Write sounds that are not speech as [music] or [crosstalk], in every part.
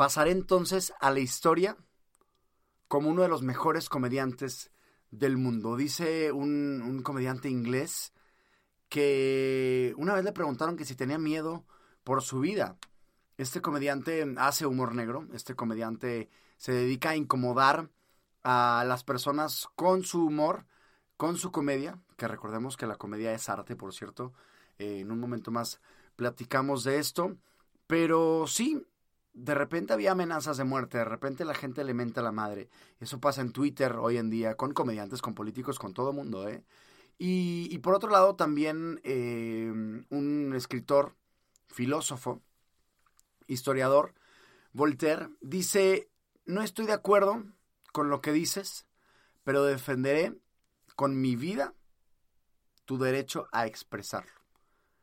pasaré entonces a la historia como uno de los mejores comediantes del mundo. Dice un, un comediante inglés que una vez le preguntaron que si tenía miedo por su vida. Este comediante hace humor negro, este comediante se dedica a incomodar a las personas con su humor, con su comedia, que recordemos que la comedia es arte, por cierto. Eh, en un momento más platicamos de esto. Pero sí, de repente había amenazas de muerte, de repente la gente le menta a la madre. Eso pasa en Twitter hoy en día, con comediantes, con políticos, con todo mundo, ¿eh? Y, por otro lado también eh, un escritor, filósofo, historiador, Voltaire, dice, no estoy de acuerdo con lo que dices, pero defenderé con mi vida tu derecho a expresarlo.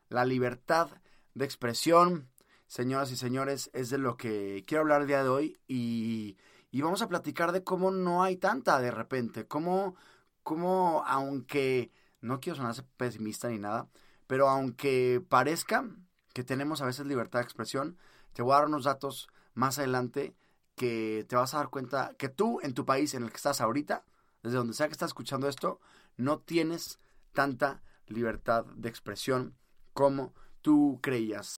La libertad de expresión, señoras y señores, es de lo que quiero hablar el día de hoy y, vamos a platicar de cómo no hay tanta de repente, cómo, cómo aunque, no quiero sonarse pesimista ni nada, pero aunque parezca que tenemos a veces libertad de expresión, te voy a dar unos datos más adelante que te vas a dar cuenta que tú en tu país en el que estás ahorita, desde donde sea que estás escuchando esto, no tienes tanta libertad de expresión como tú creías.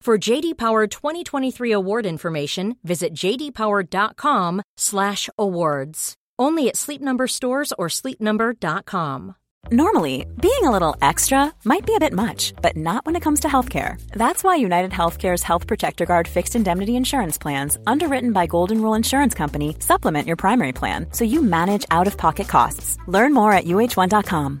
For JD Power 2023 award information, visit jdpower.com/awards. Only at Sleep Number stores or sleepnumber.com. Normally, being a little extra might be a bit much, but not when it comes to healthcare. That's why United Healthcare's Health Protector Guard fixed indemnity insurance plans, underwritten by Golden Rule Insurance Company, supplement your primary plan so you manage out-of-pocket costs. Learn more at uh1.com.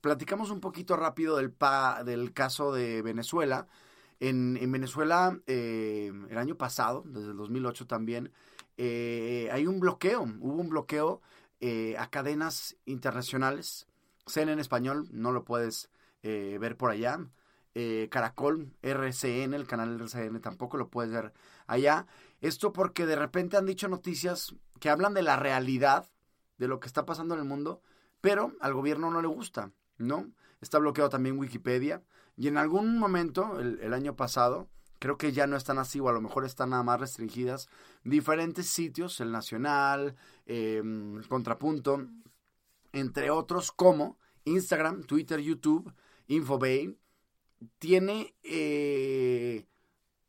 Platicamos un poquito rápido del, caso de Venezuela. En, en Venezuela, eh, el año pasado, desde el 2008 también, eh, hay un bloqueo, hubo un bloqueo eh, a cadenas internacionales. CN en español, no lo puedes ver por allá. Caracol, RCN, el canal RCN tampoco lo puedes ver allá. Esto porque de repente han dicho noticias que hablan de la realidad, de lo que está pasando en el mundo, pero al gobierno no le gusta, ¿no? Está bloqueado también Wikipedia. Y en algún momento, el, año pasado, creo que ya no están así, o a lo mejor están nada más restringidas, diferentes sitios, el Nacional, em, Contrapunto, entre otros como Instagram, Twitter, YouTube, Infobay, tiene eh,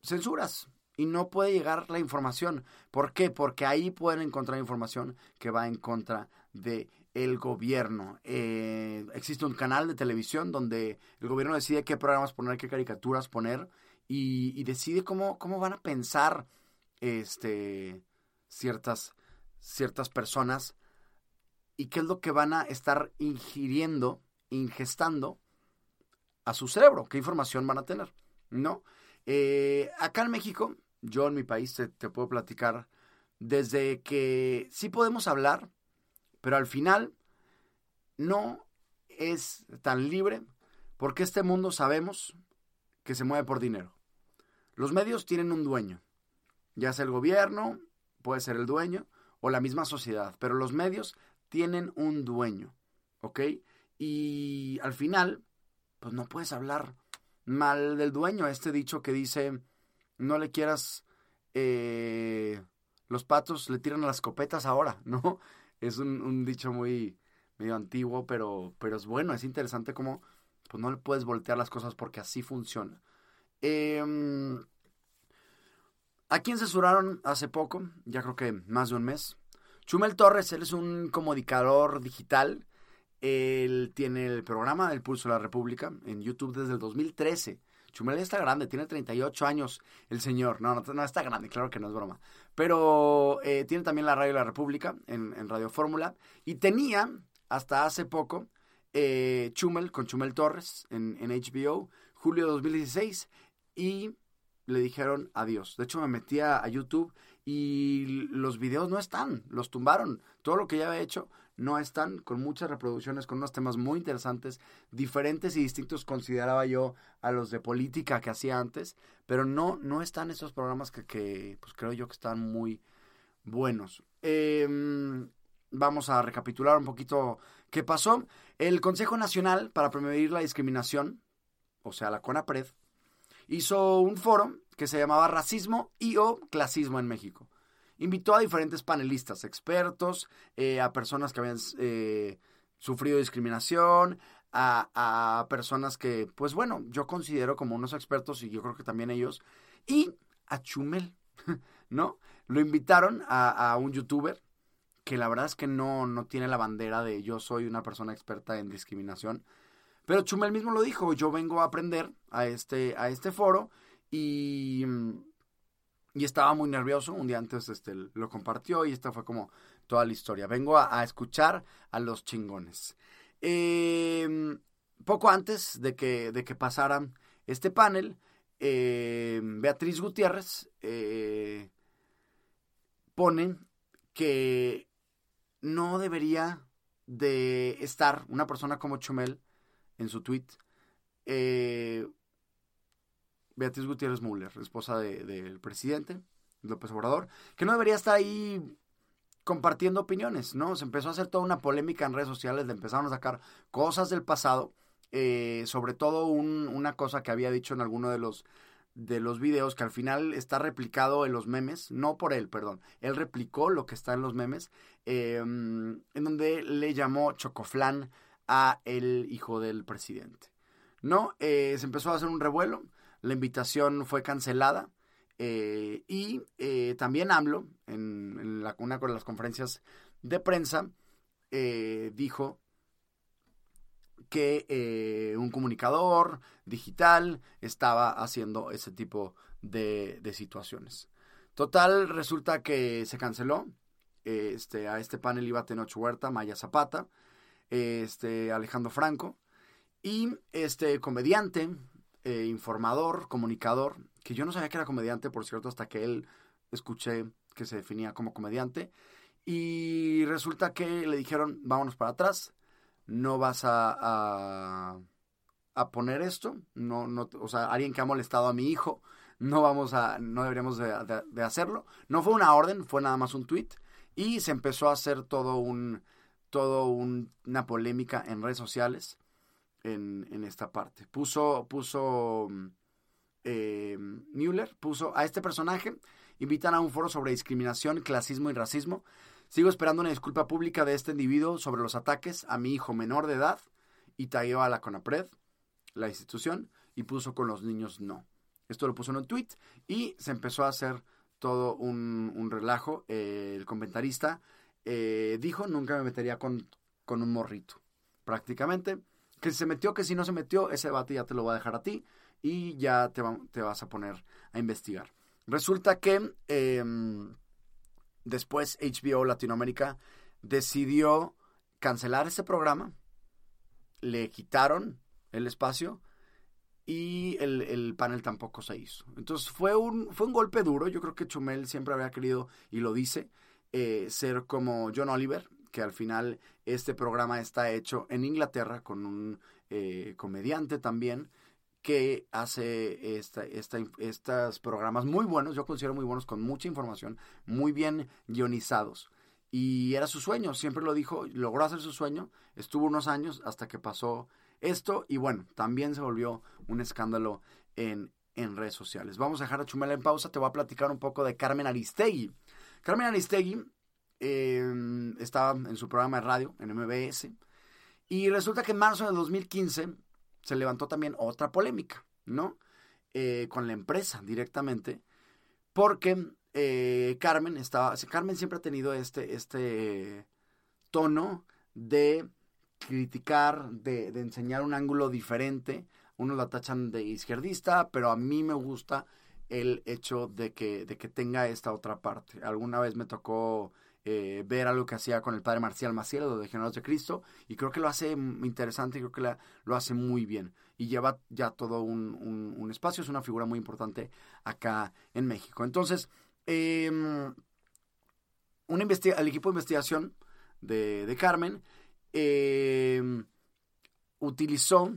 censuras y no puede llegar la información. ¿Por qué? Porque ahí pueden encontrar información que va en contra de el gobierno. Eh, existe un canal de televisión donde el gobierno decide qué programas poner, qué caricaturas poner y, decide cómo, cómo van a pensar este, ciertas, ciertas personas y qué es lo que van a estar ingiriendo, ingestando a su cerebro, qué información van a tener, ¿no? Eh, acá en México, yo en mi país te, te puedo platicar desde que sí podemos hablar, pero al final no es tan libre porque este mundo sabemos que se mueve por dinero. Los medios tienen un dueño, ya sea el gobierno, puede ser el dueño o la misma sociedad, pero los medios tienen un dueño, ¿ok? Y al final, pues no puedes hablar mal del dueño. Este dicho que dice, no le quieras, eh, los patos le tiran a las escopetas ahora, [laughs] ¿no? Es un, dicho muy medio antiguo, pero, pero es bueno, es interesante como pues no le puedes voltear las cosas porque así funciona. Eh, ¿A quién censuraron hace poco? Ya creo que más de un mes. Chumel Torres, él es un comunicador digital. Él tiene el programa El Pulso de la República en YouTube desde el 2013. Chumel está grande, tiene 38 años el señor. No, no, está grande, claro que no es broma. Pero eh, tiene también la Radio de la República en, Radio Fórmula. Y tenía, hasta hace poco, eh, Chumel con Chumel Torres en, HBO, julio de 2016. Y le dijeron adiós. De hecho, me metí a, YouTube y los videos no están, los tumbaron. Todo lo que ya había hecho no están, con muchas reproducciones, con unos temas muy interesantes, diferentes y distintos consideraba yo a los de política que hacía antes, pero no, no están esos programas que, que pues creo yo que están muy buenos. Em, vamos a recapitular un poquito qué pasó. El Consejo Nacional para Prevenir la Discriminación, o sea, la CONAPRED, hizo un foro que se llamaba Racismo y o Clasismo en México. Invitó a diferentes panelistas, expertos, eh, a personas que habían eh, sufrido discriminación, a, personas que, pues bueno, yo considero como unos expertos y yo creo que también ellos, y a Chumel, [laughs] ¿no? Lo invitaron a, a un youtuber que la verdad es que no, no tiene la bandera de yo soy una persona experta en discriminación, pero Chumel mismo lo dijo, yo vengo a aprender a este, a este foro y, y estaba muy nervioso. Un día antes este, lo compartió y esta fue como toda la historia. Vengo a, escuchar a los chingones. Em, poco antes de que, de que pasara este panel, em, Beatriz Gutiérrez eh, pone que no debería de estar una persona como Chumel en su tweet, eh, Beatriz Gutiérrez Müller, esposa del presidente López Obrador, que no debería estar ahí compartiendo opiniones, ¿no? Se empezó a hacer toda una polémica en redes sociales, le empezaron a sacar cosas del pasado, eh, sobre todo una cosa que había dicho en alguno de los de los videos que al final está replicado en los memes, no por él, perdón, él replicó lo que está en los memes, em, en donde le llamó Chocoflán a el hijo del presidente. No, eh, se empezó a hacer un revuelo, la invitación fue cancelada eh, y eh, también AMLO, en, la, una de las conferencias de prensa, dijo que un comunicador digital estaba haciendo ese tipo de, de situaciones. Total, resulta que se canceló. Este, a este panel iba Tenoch Huerta, Maya Zapata, este, Alejandro Franco, y este comediante, eh, informador, comunicador, que yo no sabía que era comediante, por cierto, hasta que él escuché que se definía como comediante, y resulta que le dijeron, vámonos para atrás, no vas a, a, poner esto, no, no, o sea, alguien que ha molestado a mi hijo no vamos a, no deberíamos de, hacerlo. No fue una orden, fue nada más un tweet y se empezó a hacer todo un, todo una polémica en redes sociales en, esta parte. Puso, puso eh, Mueller, puso a este personaje, invitan a un foro sobre discriminación, clasismo y racismo. Sigo esperando una disculpa pública de este individuo sobre los ataques a mi hijo menor de edad y tagueó a la CONAPRED, la institución, y puso con los niños no. Esto lo puso en un tweet y se empezó a hacer todo un, relajo. Eh, el comentarista eh, dijo, nunca me metería con, con un morrito, prácticamente. Que se metió, que si no se metió, ese debate ya te lo voy a dejar a ti y ya te, te vas a poner a investigar. Resulta que em, después HBO Latinoamérica decidió cancelar ese programa, le quitaron el espacio y el, panel tampoco se hizo. Entonces fue un, fue un golpe duro. Yo creo que Chumel siempre había querido, y lo dice, eh, ser como John Oliver, que al final este programa está hecho en Inglaterra con un eh, comediante también que hace esta, estos programas muy buenos, yo considero muy buenos, con mucha información, muy bien guionizados. Y era su sueño, siempre lo dijo, logró hacer su sueño, estuvo unos años hasta que pasó esto y bueno, también se volvió un escándalo en, en redes sociales. Vamos a dejar a Chumela en pausa, te voy a platicar un poco de Carmen Aristegui. Carmen Aristegui eh, estaba en su programa de radio, en MBS, y resulta que en marzo de 2015 se levantó también otra polémica, ¿no? Eh, con la empresa directamente, porque eh, Carmen estaba, Carmen siempre ha tenido este, este tono de criticar, de, de, enseñar un ángulo diferente. Unos la tachan de izquierdista, pero a mí me gusta el hecho de que, de que tenga esta otra parte. Alguna vez me tocó eh, ver algo que hacía con el padre Marcial Maciel, de Generales de Cristo, y creo que lo hace interesante creo que lo hace muy bien. Y lleva ya todo un, espacio, es una figura muy importante acá en México. Entonces, un el equipo de investigación de, de Carmen eh, utilizó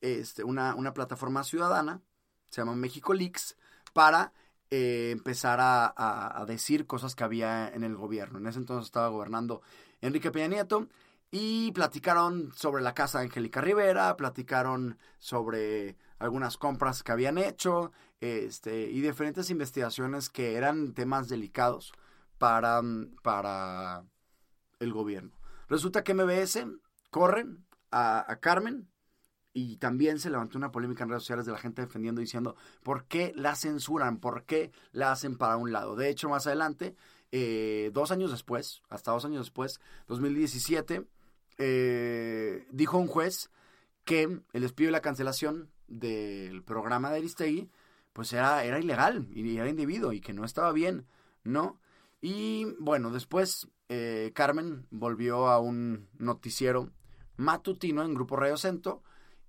este, una, una, plataforma ciudadana, se llama México Leaks, para eh, empezar a, decir cosas que había en el gobierno. En ese entonces estaba gobernando Enrique Peña Nieto y platicaron sobre la casa de Angélica Rivera, platicaron sobre algunas compras que habían hecho este, y diferentes investigaciones que eran temas delicados para, para el gobierno. Resulta que MBS corren a, Carmen y también se levantó una polémica en redes sociales de la gente defendiendo diciendo por qué la censuran, por qué la hacen para un lado. De hecho, más adelante, eh, dos años después, hasta dos años después, 2017, eh, dijo un juez que el despido y la cancelación del programa de Aristegui pues era, era ilegal y era indebido y que no estaba bien, ¿no? Y bueno, después eh, Carmen volvió a un noticiero matutino en Grupo Radio Centro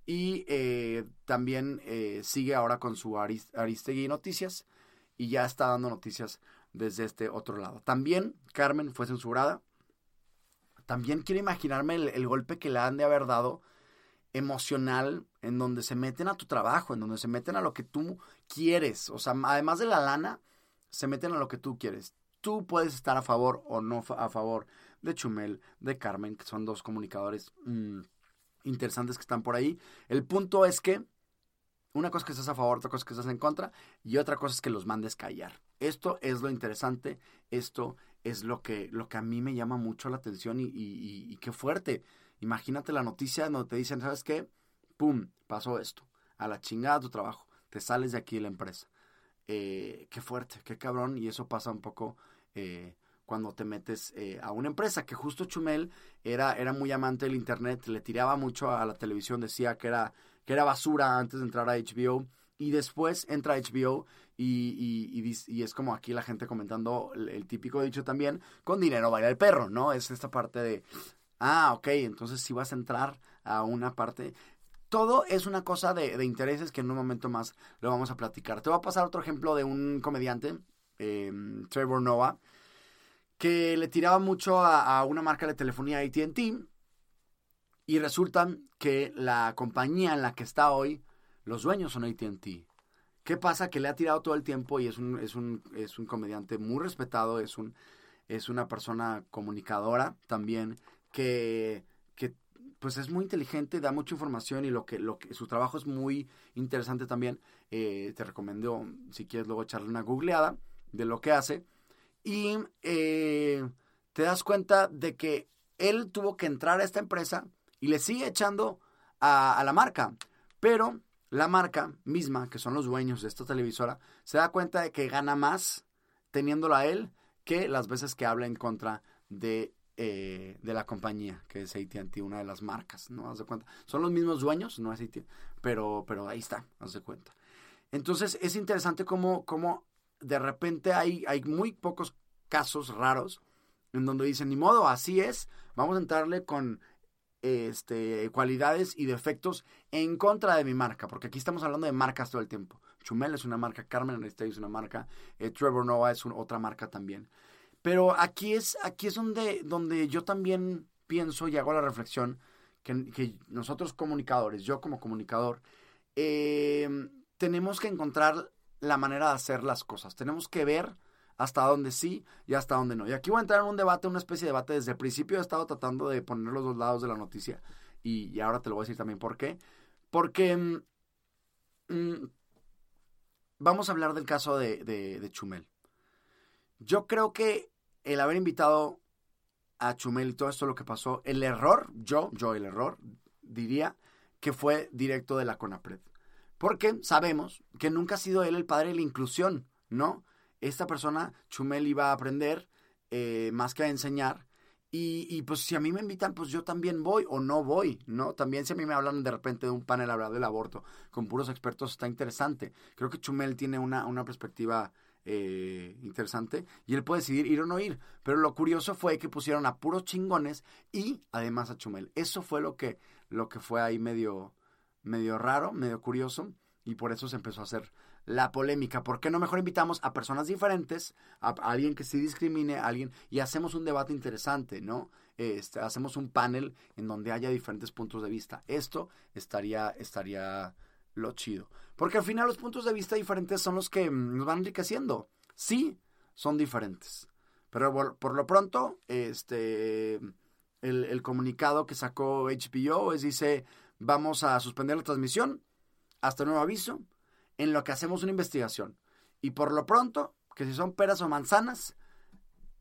y eh, también eh, sigue ahora con su Aristegui Noticias y ya está dando noticias desde este otro lado. También Carmen fue censurada. También quiero imaginarme el, golpe que le han de haber dado emocional en donde se meten a tu trabajo, en donde se meten a lo que tú quieres. O sea, además de la lana, se meten a lo que tú quieres tú puedes estar a favor o no a favor de Chumel, de Carmen, que son dos comunicadores mm, interesantes que están por ahí. El punto es que una cosa es que estás a favor, otra cosa es que estás en contra y otra cosa es que los mandes callar. Esto es lo interesante, esto es lo que, lo que a mí me llama mucho la atención y, y, y qué fuerte. Imagínate la noticia donde te dicen, ¿sabes qué? ¡Pum! Pasó esto. A la chingada tu trabajo. Te sales de aquí de la empresa. Eh, qué fuerte, qué cabrón. Y eso pasa un poco eh, cuando te metes eh, a una empresa, que justo Chumel era, era muy amante del Internet, le tiraba mucho a la televisión, decía que era, que era basura antes de entrar a HBO, y después entra a HBO y, es como aquí la gente comentando el, típico dicho también, con dinero baila el perro, ¿no? Es esta parte de, ah, ok, entonces si vas a entrar a una parte, todo es una cosa de, de, intereses que en un momento más lo vamos a platicar. Te voy a pasar otro ejemplo de un comediante Em, Trevor Noah, que le tiraba mucho a, una marca de telefonía ATT y resulta que la compañía en la que está hoy, los dueños son ATT. ¿Qué pasa? Que le ha tirado todo el tiempo y es un, es un, es un comediante muy respetado, es, un, es una persona comunicadora también que, que pues es muy inteligente, da mucha información y lo que, lo que su trabajo es muy interesante también. Eh, te recomiendo, si quieres luego echarle una googleada de lo que hace. Y eh, te das cuenta de que él tuvo que entrar a esta empresa y le sigue echando a, la marca. Pero la marca misma, que son los dueños de esta televisora, se da cuenta de que gana más teniéndolo a él que las veces que habla en contra de, eh, de la compañía, que es AT&T, una de las marcas, ¿no? Haz de cuenta. Son los mismos dueños, no es AT&T, pero, pero ahí está, haz de cuenta. Entonces, es interesante cómo, cómo de repente hay, hay muy pocos casos raros en donde dicen, ni modo, así es, vamos a entrarle con este, cualidades y defectos en contra de mi marca, porque aquí estamos hablando de marcas todo el tiempo. Chumel es una marca, Carmen Aristegui es una marca, eh, Trevor Noah es otra marca también. Pero aquí es, aquí es donde, donde yo también pienso y hago la reflexión que, nosotros comunicadores, yo como comunicador, eh, tenemos que encontrar la manera de hacer las cosas. Tenemos que ver hasta dónde sí y hasta dónde no. Y aquí voy a entrar en un debate, una especie de debate. Desde el principio he estado tratando de poner los dos lados de la noticia y, ahora te lo voy a decir también por qué. Porque mm, mm, vamos a hablar del caso de, de, Chumel. Yo creo que el haber invitado a Chumel y todo esto lo que pasó, el error, yo, yo el error, diría que fue directo de la CONAPRED. Porque sabemos que nunca ha sido él el padre de la inclusión, ¿no? esta persona, Chumel, iba a aprender eh, más que a enseñar. Y, pues si a mí me invitan, pues yo también voy o no voy, ¿no? También si a mí me hablan de repente de un panel hablar del aborto con puros expertos, está interesante. Creo que Chumel tiene una, una perspectiva eh, interesante y él puede decidir ir o no ir. Pero lo curioso fue que pusieron a puros chingones y además a Chumel. Eso fue lo que, lo que fue ahí medio, medio raro, medio curioso y por eso se empezó a hacer la polémica. ¿Por qué no mejor invitamos a personas diferentes, a, alguien que sí discrimine, a alguien, y hacemos un debate interesante, ¿no? Este, hacemos un panel en donde haya diferentes puntos de vista. Esto estaría, estaría lo chido. Porque al final los puntos de vista diferentes son los que mm, nos van enriqueciendo. Sí, son diferentes. Pero por, lo pronto, este, el, el, comunicado que sacó HBO es, dice, vamos a suspender la transmisión hasta nuevo aviso en lo que hacemos una investigación. Y por lo pronto, que si son peras o manzanas,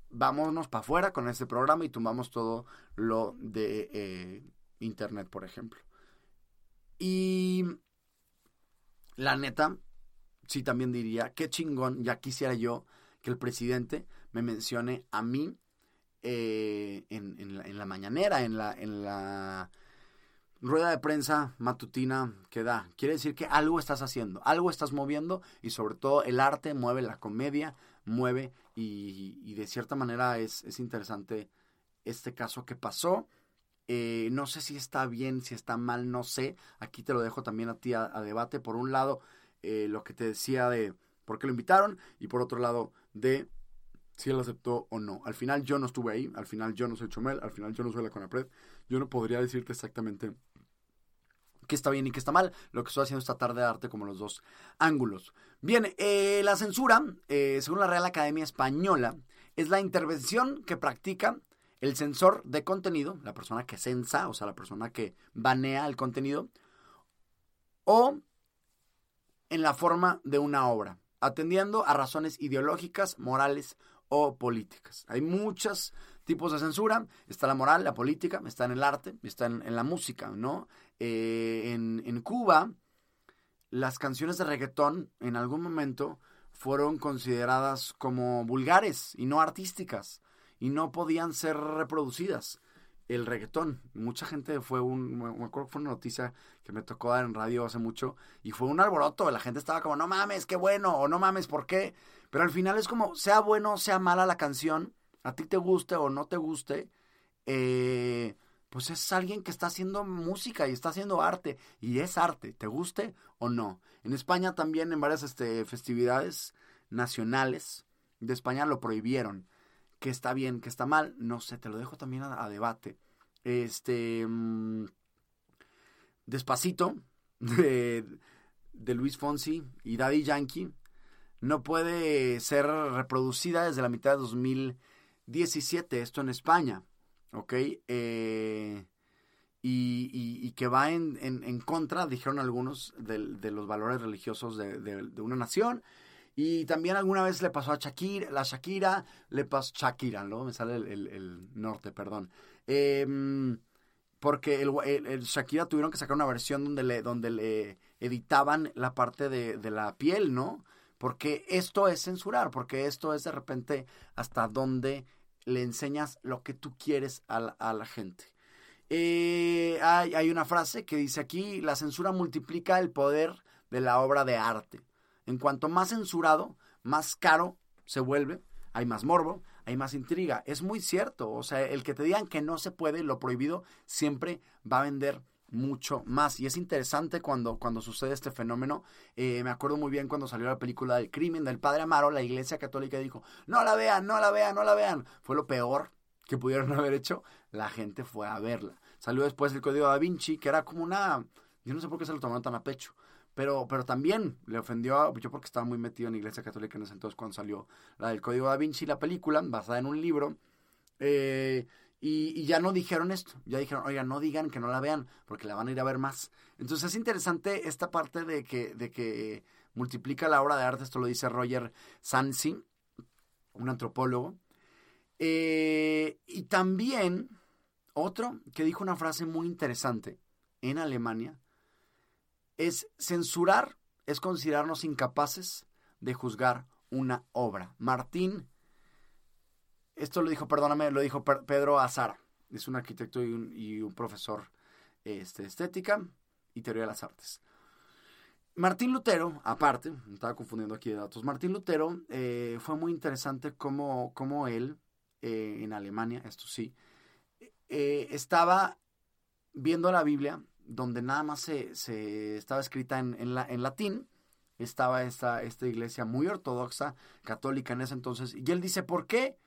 vámonos para afuera con este programa y tumbamos todo lo de eh, Internet, por ejemplo. Y la neta, sí también diría, qué chingón, ya quisiera yo que el presidente me mencione a mí eh, en, en, la, en, la, mañanera, en la, en la rueda de prensa matutina que da. Quiere decir que algo estás haciendo, algo estás moviendo y sobre todo el arte mueve la comedia, mueve y, de cierta manera es, es, interesante este caso que pasó. Eh, no sé si está bien, si está mal, no sé. Aquí te lo dejo también a ti a, debate. Por un lado, eh, lo que te decía de por qué lo invitaron y por otro lado de si él aceptó o no. Al final yo no estuve ahí, al final yo no soy Chomel, al final yo no soy la Conapred. Yo no podría decirte exactamente qué está bien y qué está mal, lo que estoy haciendo esta tarde de arte como los dos ángulos. Bien, eh, la censura, eh, según la Real Academia Española, es la intervención que practica el censor de contenido, la persona que censa, o sea, la persona que banea el contenido, o en la forma de una obra, atendiendo a razones ideológicas, morales o políticas. Hay muchos tipos de censura. Está la moral, la política, está en el arte, está en, la música, ¿no? Eh, en, en Cuba, las canciones de reggaetón en algún momento fueron consideradas como vulgares y no artísticas y no podían ser reproducidas. El reggaetón, mucha gente fue un, me acuerdo que fue una noticia que me tocó dar en radio hace mucho y fue un alboroto, la gente estaba como, no mames, qué bueno, o no mames, ¿por qué? Pero al final es como, sea bueno, sea mala la canción, a ti te guste o no te guste, eh, pues es alguien que está haciendo música y está haciendo arte. Y es arte, te guste o no. En España también en varias este, festividades nacionales de España lo prohibieron. Que está bien, que está mal, no sé, te lo dejo también a, debate. Este. Mm, despacito, [laughs] de, de Luis Fonsi y Daddy Yankee no puede ser reproducida desde la mitad de 2017, esto en España, ¿ok? Eh, y, que va en, en, contra, dijeron algunos, de, los valores religiosos de, una nación. Y también alguna vez le pasó a Shakira, la Shakira, le pasó Shakira, ¿no? Me sale el, norte, perdón. Em, porque el, Shakira tuvieron que sacar una versión donde le, donde le editaban la parte de, de la piel, ¿no? Porque esto es censurar, porque esto es de repente hasta donde le enseñas lo que tú quieres a la gente. Eh, hay, una frase que dice aquí, la censura multiplica el poder de la obra de arte. En cuanto más censurado, más caro se vuelve, hay más morbo, hay más intriga. Es muy cierto, o sea, el que te digan que no se puede, lo prohibido, siempre va a vender mucho más. Y es interesante cuando, cuando sucede este fenómeno. Eh, me acuerdo muy bien cuando salió la película del crimen del padre Amaro, la iglesia católica dijo, no la vean, no la vean, no la vean. Fue lo peor que pudieron [laughs] haber hecho, la gente fue a verla. Salió después el Código da Vinci, que era como una... Yo no sé por qué se lo tomaron tan a pecho. Pero, pero también le ofendió a, yo porque estaba muy metido en la iglesia católica en ese entonces cuando salió la del Código da Vinci, la película, basada en un libro. Eh, y, ya no dijeron esto, ya dijeron, oiga, no digan que no la vean, porque la van a ir a ver más. Entonces es interesante esta parte de que, de que multiplica la obra de arte, esto lo dice Roger Sansi, un antropólogo. Eh, y también otro que dijo una frase muy interesante en Alemania es censurar es considerarnos incapaces de juzgar una obra. Martín, esto lo dijo, perdóname, lo dijo Pedro Azara, es un arquitecto y un, profesor este, estética y teoría de las artes. Martín Lutero, aparte, estaba confundiendo aquí de datos, Martín Lutero eh, fue muy interesante como, como él, eh, en Alemania, esto sí, eh, estaba viendo la Biblia, donde nada más se, se estaba escrita en, en, latín, estaba esta, esta iglesia muy ortodoxa, católica en ese entonces, y él dice, ¿por qué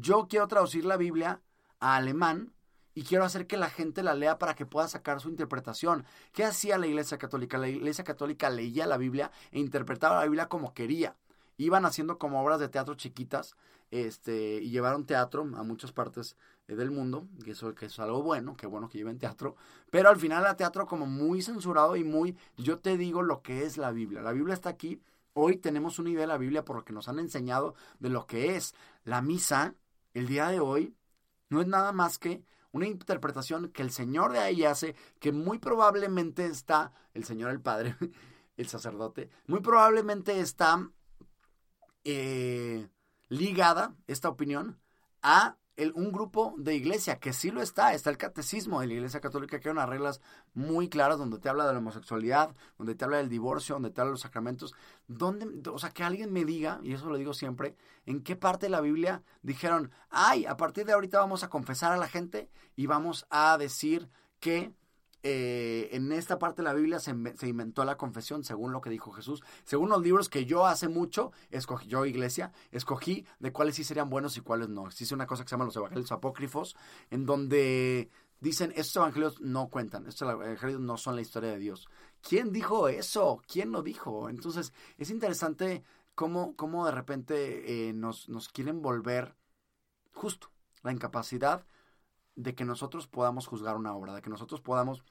yo quiero traducir la Biblia a alemán y quiero hacer que la gente la lea para que pueda sacar su interpretación? ¿Qué hacía la iglesia católica? La iglesia católica leía la Biblia e interpretaba la Biblia como quería iban haciendo como obras de teatro chiquitas este, y llevaron teatro a muchas partes eh, del mundo, que eso que es algo bueno, que bueno que lleven teatro, pero al final era teatro como muy censurado y muy, yo te digo lo que es la Biblia. La Biblia está aquí, hoy tenemos una idea de la Biblia por lo que nos han enseñado de lo que es la misa, el día de hoy, no es nada más que una interpretación que el Señor de ahí hace, que muy probablemente está, el Señor el Padre, [laughs] el sacerdote, muy probablemente está eh, ligada esta opinión a un grupo de iglesia, que sí lo está, está el catecismo de la iglesia católica, que hay unas reglas muy claras donde te habla de la homosexualidad, donde te habla del divorcio, donde te habla de los sacramentos, donde, o sea, que alguien me diga, y eso lo digo siempre, en qué parte de la Biblia dijeron, ay, a partir de ahorita vamos a confesar a la gente y vamos a decir que eh, en esta parte de la Biblia se, inventó la confesión, según lo que dijo Jesús. Según los libros que yo hace mucho, escogí, yo iglesia, escogí de cuáles sí serían buenos y cuáles no. Existe una cosa que se llama los evangelios apócrifos, en donde dicen, estos evangelios no cuentan, estos evangelios no son la historia de Dios. ¿Quién dijo eso? ¿Quién lo dijo? Entonces, es interesante cómo, cómo de repente eh, nos, nos quieren volver justo la incapacidad de que nosotros podamos juzgar una obra, de que nosotros podamos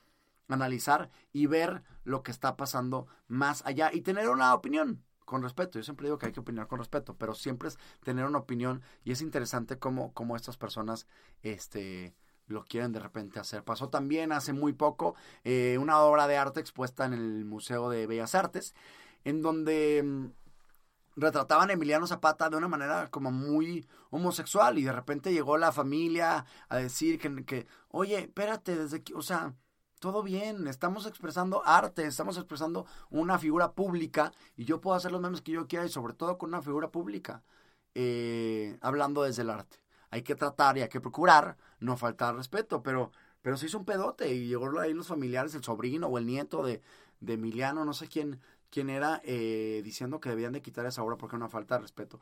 analizar y ver lo que está pasando más allá y tener una opinión con respeto. Yo siempre digo que hay que opinar con respeto, pero siempre es tener una opinión y es interesante cómo, cómo estas personas este, lo quieren de repente hacer. Pasó también hace muy poco eh, una obra de arte expuesta en el Museo de Bellas Artes, en donde mm, retrataban a Emiliano Zapata de una manera como muy homosexual y de repente llegó la familia a decir que, que oye, espérate, desde que, o sea, todo bien, estamos expresando arte, estamos expresando una figura pública y yo puedo hacer los memes que yo quiera y sobre todo con una figura pública, eh, hablando desde el arte. Hay que tratar y hay que procurar no faltar respeto, pero, pero se hizo un pedote y llegó ahí los familiares, el sobrino o el nieto de, de Emiliano, no sé quién, quien era eh, diciendo que debían de quitar esa obra porque era una falta de respeto.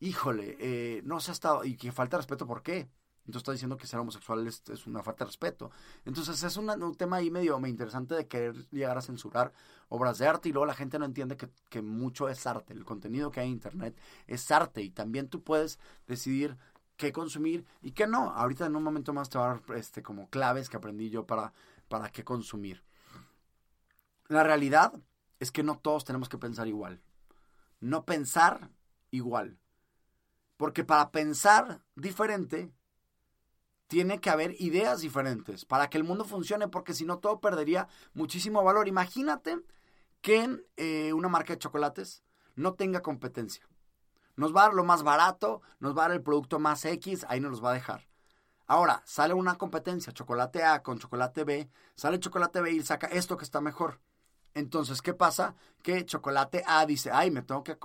Híjole, eh, no se ha estado, y que falta de respeto, ¿por qué? Entonces está diciendo que ser homosexual es, una falta de respeto. Entonces es un tema ahí medio, interesante de querer llegar a censurar obras de arte y luego la gente no entiende que, que mucho es arte. El contenido que hay en Internet es arte y también tú puedes decidir qué consumir y qué no. Ahorita en un momento más te voy a dar este, como claves que aprendí yo para, para qué consumir. La realidad es que no todos tenemos que pensar igual. No pensar igual. Porque para pensar diferente, tiene que haber ideas diferentes para que el mundo funcione, porque si no todo perdería muchísimo valor. Imagínate que eh, una marca de chocolates no tenga competencia. Nos va a dar lo más barato, nos va a dar el producto más X, ahí nos los va a dejar. Ahora, sale una competencia, chocolate A con chocolate B, sale chocolate B y saca esto que está mejor. Entonces, ¿qué pasa? Que chocolate A dice, ay, me tengo que,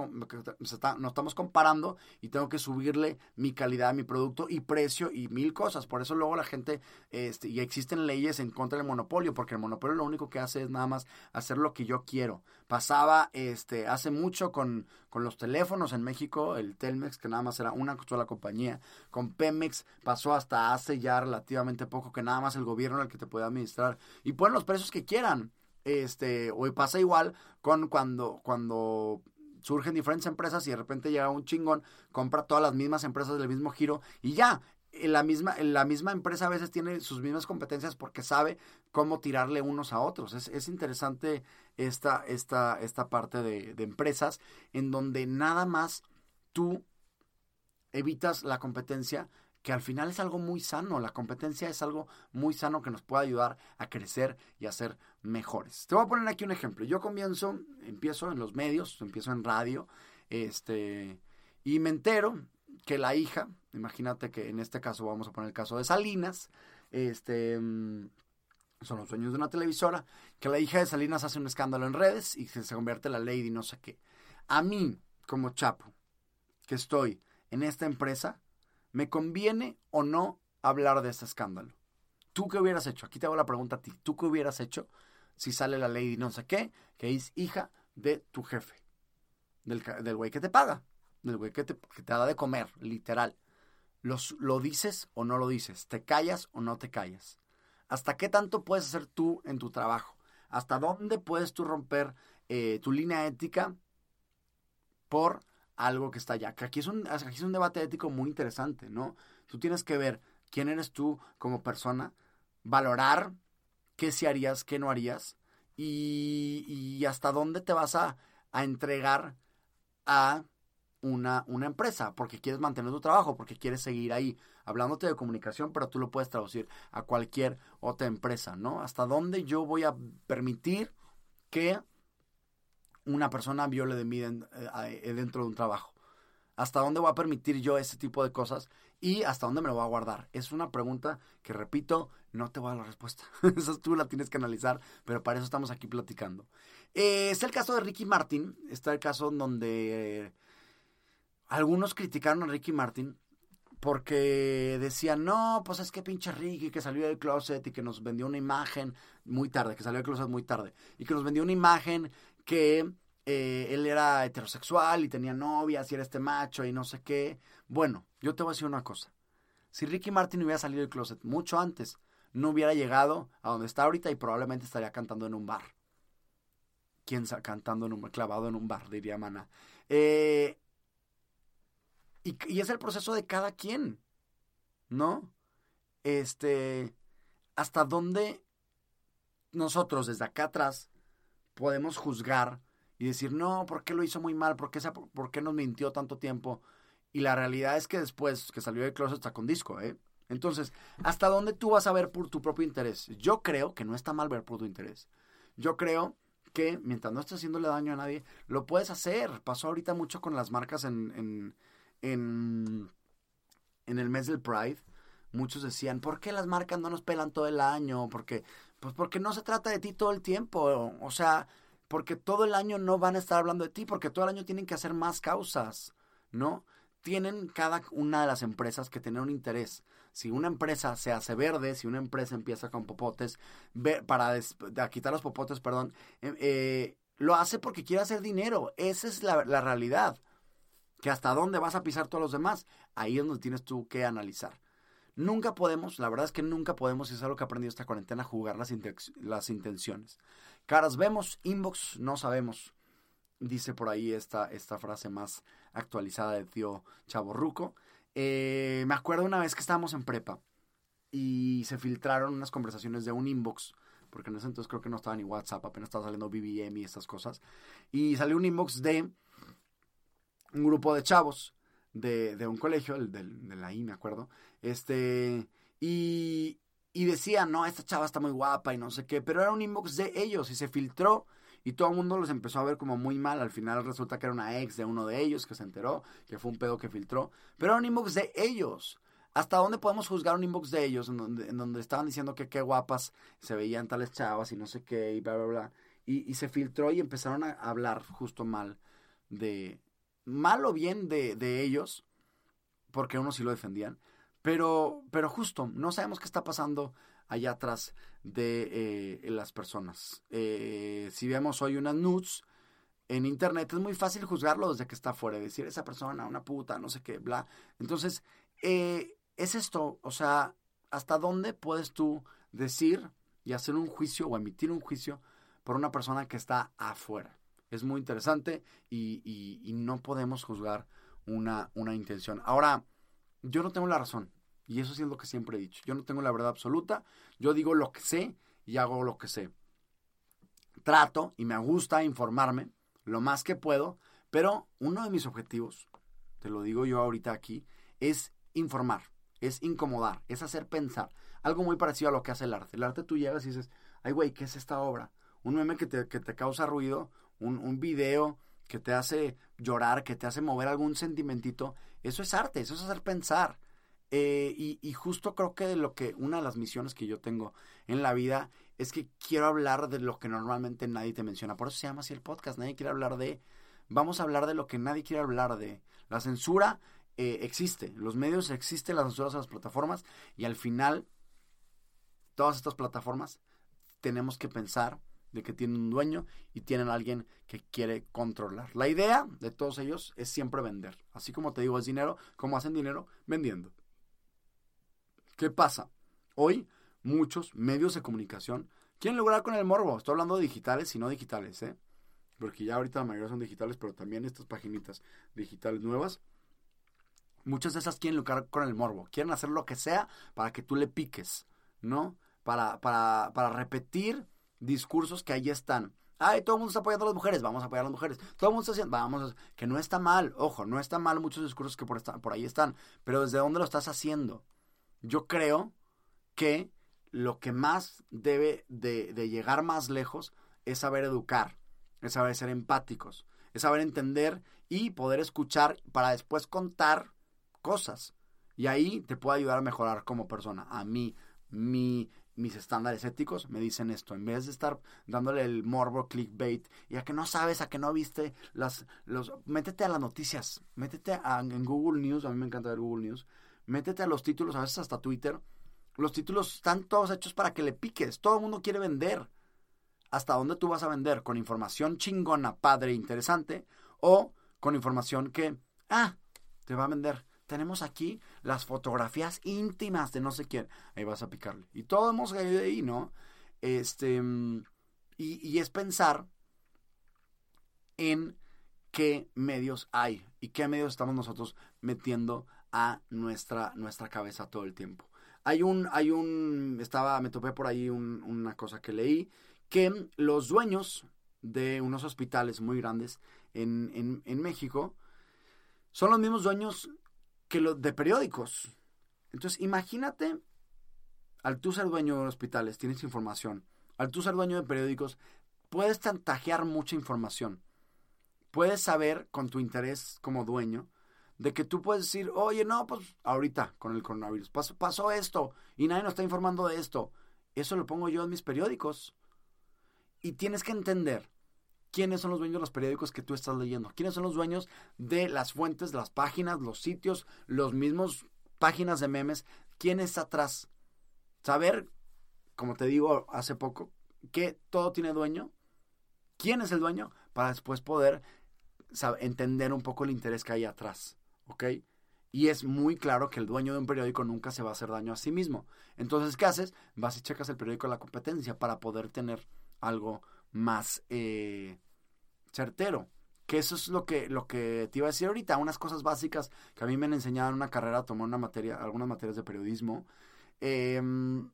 nos estamos comparando y tengo que subirle mi calidad mi producto y precio y mil cosas. Por eso luego la gente, este, y existen leyes en contra del monopolio, porque el monopolio lo único que hace es nada más hacer lo que yo quiero. Pasaba, este, hace mucho con, con los teléfonos en México, el Telmex, que nada más era una sola compañía, con Pemex pasó hasta hace ya relativamente poco que nada más el gobierno era el que te puede administrar y ponen los precios que quieran. Este, hoy pasa igual con cuando, cuando surgen diferentes empresas y de repente llega un chingón, compra todas las mismas empresas del mismo giro y ya. eh, La misma, la misma empresa a veces tiene sus mismas competencias porque sabe cómo tirarle unos a otros. Es, es interesante esta, esta, esta parte de, de empresas en donde nada más tú evitas la competencia, que al final es algo muy sano. La competencia es algo muy sano que nos puede ayudar a crecer y a ser mejores. Te voy a poner aquí un ejemplo. Yo comienzo, empiezo en los medios, empiezo en radio, este, y me entero que la hija, imagínate que en este caso vamos a poner el caso de Salinas, este, mm, son los sueños de una televisora, que la hija de Salinas hace un escándalo en redes y se, se convierte en la lady no sé qué. A mí, como Chapo, que estoy en esta empresa, ¿me conviene o no hablar de este escándalo? ¿Tú qué hubieras hecho? Aquí te hago la pregunta a ti. ¿Tú qué hubieras hecho si sale la lady no sé qué, que es hija de tu jefe? Del, del güey que te paga, del güey que te, que te da de comer, literal. Los, ¿Lo dices o no lo dices? ¿Te callas o no te callas? ¿Hasta qué tanto puedes hacer tú en tu trabajo? ¿Hasta dónde puedes tú romper eh, tu línea ética por algo que está allá? Que aquí es, un, aquí es un debate ético muy interesante, ¿no? Tú tienes que ver quién eres tú como persona, valorar qué sí harías, qué no harías y, y hasta dónde te vas a, a entregar a una, una empresa, porque quieres mantener tu trabajo, porque quieres seguir ahí, hablándote de comunicación, pero tú lo puedes traducir a cualquier otra empresa, ¿no? ¿Hasta dónde yo voy a permitir que una persona viole de mí eh, eh, dentro de un trabajo? ¿Hasta dónde voy a permitir yo ese tipo de cosas? ¿Y hasta dónde me lo voy a guardar? Es una pregunta que, repito, no te voy a dar la respuesta. [laughs] Esa tú la tienes que analizar, pero para eso estamos aquí platicando. Eh, está el caso de Ricky Martin. Está el caso en donde algunos criticaron a Ricky Martin porque decían, no, pues es que pinche Ricky que salió del closet y que nos vendió una imagen muy tarde, que salió del closet muy tarde, y que nos vendió una imagen que eh, él era heterosexual y tenía novias y era este macho y no sé qué. Bueno, yo te voy a decir una cosa. Si Ricky Martin hubiera salido del closet mucho antes, no hubiera llegado a donde está ahorita y probablemente estaría cantando en un bar. ¿Quién está cantando en un clavado en un bar? Diría Mana. Eh, y, y es el proceso de cada quien, ¿no? Este, hasta dónde nosotros desde acá atrás podemos juzgar y decir, no, ¿por qué lo hizo muy mal? ¿Por qué, por qué nos mintió tanto tiempo? Y la realidad es que después que salió de closet está con disco, ¿eh? Entonces, ¿hasta dónde tú vas a ver por tu propio interés? Yo creo que no está mal ver por tu interés. Yo creo que mientras no estés haciéndole daño a nadie, lo puedes hacer. Pasó ahorita mucho con las marcas en, en, en, en el mes del Pride. Muchos decían, ¿por qué las marcas no nos pelan todo el año? Porque, pues porque no se trata de ti todo el tiempo. O sea, porque todo el año no van a estar hablando de ti, porque todo el año tienen que hacer más causas, ¿no? Tienen cada una de las empresas que tener un interés. Si una empresa se hace verde, si una empresa empieza con popotes, para a quitar los popotes, perdón, eh, eh, lo hace porque quiere hacer dinero. Esa es la, la realidad. Que hasta dónde vas a pisar todos los demás, ahí es donde tienes tú que analizar. Nunca podemos, la verdad es que nunca podemos, y es algo que he aprendido esta cuarentena, jugar las, las intenciones. Caras vemos, inbox no sabemos. Dice por ahí esta, esta frase más actualizada de tío Chaborruco. Eh, me acuerdo una vez que estábamos en prepa y se filtraron unas conversaciones de un inbox, porque en ese entonces creo que no estaba ni WhatsApp, apenas estaba saliendo BBM y estas cosas. Y salió un inbox de un grupo de chavos de, de un colegio, el de, de, la I, me acuerdo. Este, y, y decía, no, esta chava está muy guapa y no sé qué, pero era un inbox de ellos y se filtró y todo el mundo los empezó a ver como muy mal. Al final resulta que era una ex de uno de ellos que se enteró, que fue un pedo que filtró, pero era un inbox de ellos. ¿Hasta dónde podemos juzgar un inbox de ellos en donde, en donde estaban diciendo que qué guapas se veían tales chavas y no sé qué y bla, bla, bla? Y, y se filtró y empezaron a hablar justo mal de, mal o bien de, de ellos, porque unos sí lo defendían, pero, pero justo, no sabemos qué está pasando allá atrás de eh, las personas. Eh, si vemos hoy unas nudes en internet, es muy fácil juzgarlo desde que está fuera, decir esa persona, una puta, no sé qué, bla. Entonces, eh, es esto, o sea, ¿hasta dónde puedes tú decir y hacer un juicio o emitir un juicio por una persona que está afuera? Es muy interesante y, no podemos juzgar una, intención. Ahora, yo no tengo la razón. Y eso sí es lo que siempre he dicho. Yo no tengo la verdad absoluta. Yo digo lo que sé y hago lo que sé. Trato y me gusta informarme lo más que puedo, pero uno de mis objetivos, te lo digo yo ahorita aquí, es informar, es incomodar, es hacer pensar. Algo muy parecido a lo que hace el arte. El arte tú llegas y dices, ay güey, ¿qué es esta obra? Un meme que te causa ruido un, un video que te hace llorar, que te hace mover algún sentimentito, eso es arte, eso es hacer pensar. Eh, y, y, justo creo que lo que una de las misiones que yo tengo en la vida es que quiero hablar de lo que normalmente nadie te menciona. Por eso se llama así el podcast. Nadie quiere hablar de. Vamos a hablar de lo que nadie quiere hablar de. La censura eh, existe, los medios existen, las censuras en las plataformas y al final todas estas plataformas tenemos que pensar de que tienen un dueño y tienen alguien que quiere controlar. La idea de todos ellos es siempre vender. Así como te digo, es dinero. ¿Cómo hacen dinero? Vendiendo. ¿Qué pasa? Hoy muchos medios de comunicación quieren lograr con el morbo. Estoy hablando de digitales y no digitales, ¿eh? Porque ya ahorita la mayoría son digitales, pero también estas paginitas digitales nuevas. Muchas de esas quieren lograr con el morbo. Quieren hacer lo que sea para que tú le piques, ¿no? Para, para, para repetir discursos que ahí están. Ay, todo el mundo está apoyando a las mujeres, vamos a apoyar a las mujeres. Todo el mundo está haciendo, vamos a... Que no está mal, ojo, no está mal muchos discursos que por, por ahí están, pero ¿desde dónde lo estás haciendo? Yo creo que lo que más debe de, de llegar más lejos es saber educar, es saber ser empáticos, es saber entender y poder escuchar para después contar cosas. Y ahí te puede ayudar a mejorar como persona. A mí, mi, mis estándares éticos me dicen esto. En vez de estar dándole el morbo clickbait y a que no sabes, a que no viste las... Los, métete a las noticias, métete a, en Google News, a mí me encanta ver Google News, métete a los títulos, a veces hasta Twitter. Los títulos están todos hechos para que le piques. Todo el mundo quiere vender. ¿Hasta dónde tú vas a vender? ¿Con información chingona, padre, interesante? ¿O con información que, ah, te va a vender? Tenemos aquí las fotografías íntimas de no sé quién. Ahí vas a picarle. Y todo hemos caído ahí, ¿no? Este, y, y es pensar en qué medios hay y qué medios estamos nosotros metiendo a nuestra, nuestra cabeza todo el tiempo. Hay un, hay un, estaba, me topé por ahí una cosa que leí, que los dueños de unos hospitales muy grandes en, en México son los mismos dueños que de periódicos. Entonces, imagínate, al tú ser dueño de hospitales, tienes información. Al tú ser dueño de periódicos, puedes tantajear mucha información. Puedes saber con tu interés como dueño de que tú puedes decir, oye, no, pues ahorita con el coronavirus pasó, pasó esto y nadie nos está informando de esto. Eso lo pongo yo en mis periódicos. Y tienes que entender quiénes son los dueños de los periódicos que tú estás leyendo, quiénes son los dueños de las fuentes, las páginas, los sitios, los mismos páginas de memes, quién está atrás. Saber, como te digo hace poco, que todo tiene dueño, quién es el dueño, para después poder entender un poco el interés que hay atrás, ¿ok? Y es muy claro que el dueño de un periódico nunca se va a hacer daño a sí mismo. Entonces, ¿qué haces? Vas y checas el periódico de la competencia para poder tener algo más eh, certero. Que eso es lo que, lo que te iba a decir ahorita, unas cosas básicas que a mí me han enseñado en una carrera, tomar una materia, algunas materias de periodismo, em,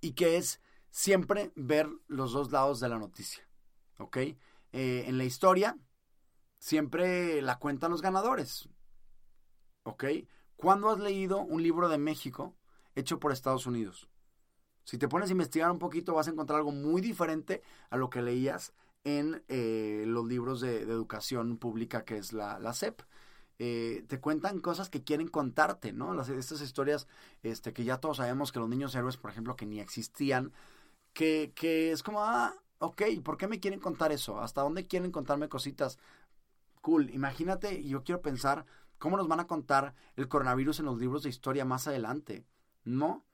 y que es siempre ver los dos lados de la noticia, ¿ok? Eh, en la historia, siempre la cuentan los ganadores, ¿ok? ¿Cuándo has leído un libro de México hecho por Estados Unidos? Si te pones a investigar un poquito vas a encontrar algo muy diferente a lo que leías en eh, los libros de, educación pública que es la, CEP. Eh, te cuentan cosas que quieren contarte, ¿no? Las, estas historias este, que ya todos sabemos que los niños héroes, por ejemplo, que ni existían, que, que es como, ah, ok, ¿por qué me quieren contar eso? ¿Hasta dónde quieren contarme cositas? Cool, imagínate, yo quiero pensar cómo nos van a contar el coronavirus en los libros de historia más adelante, ¿no?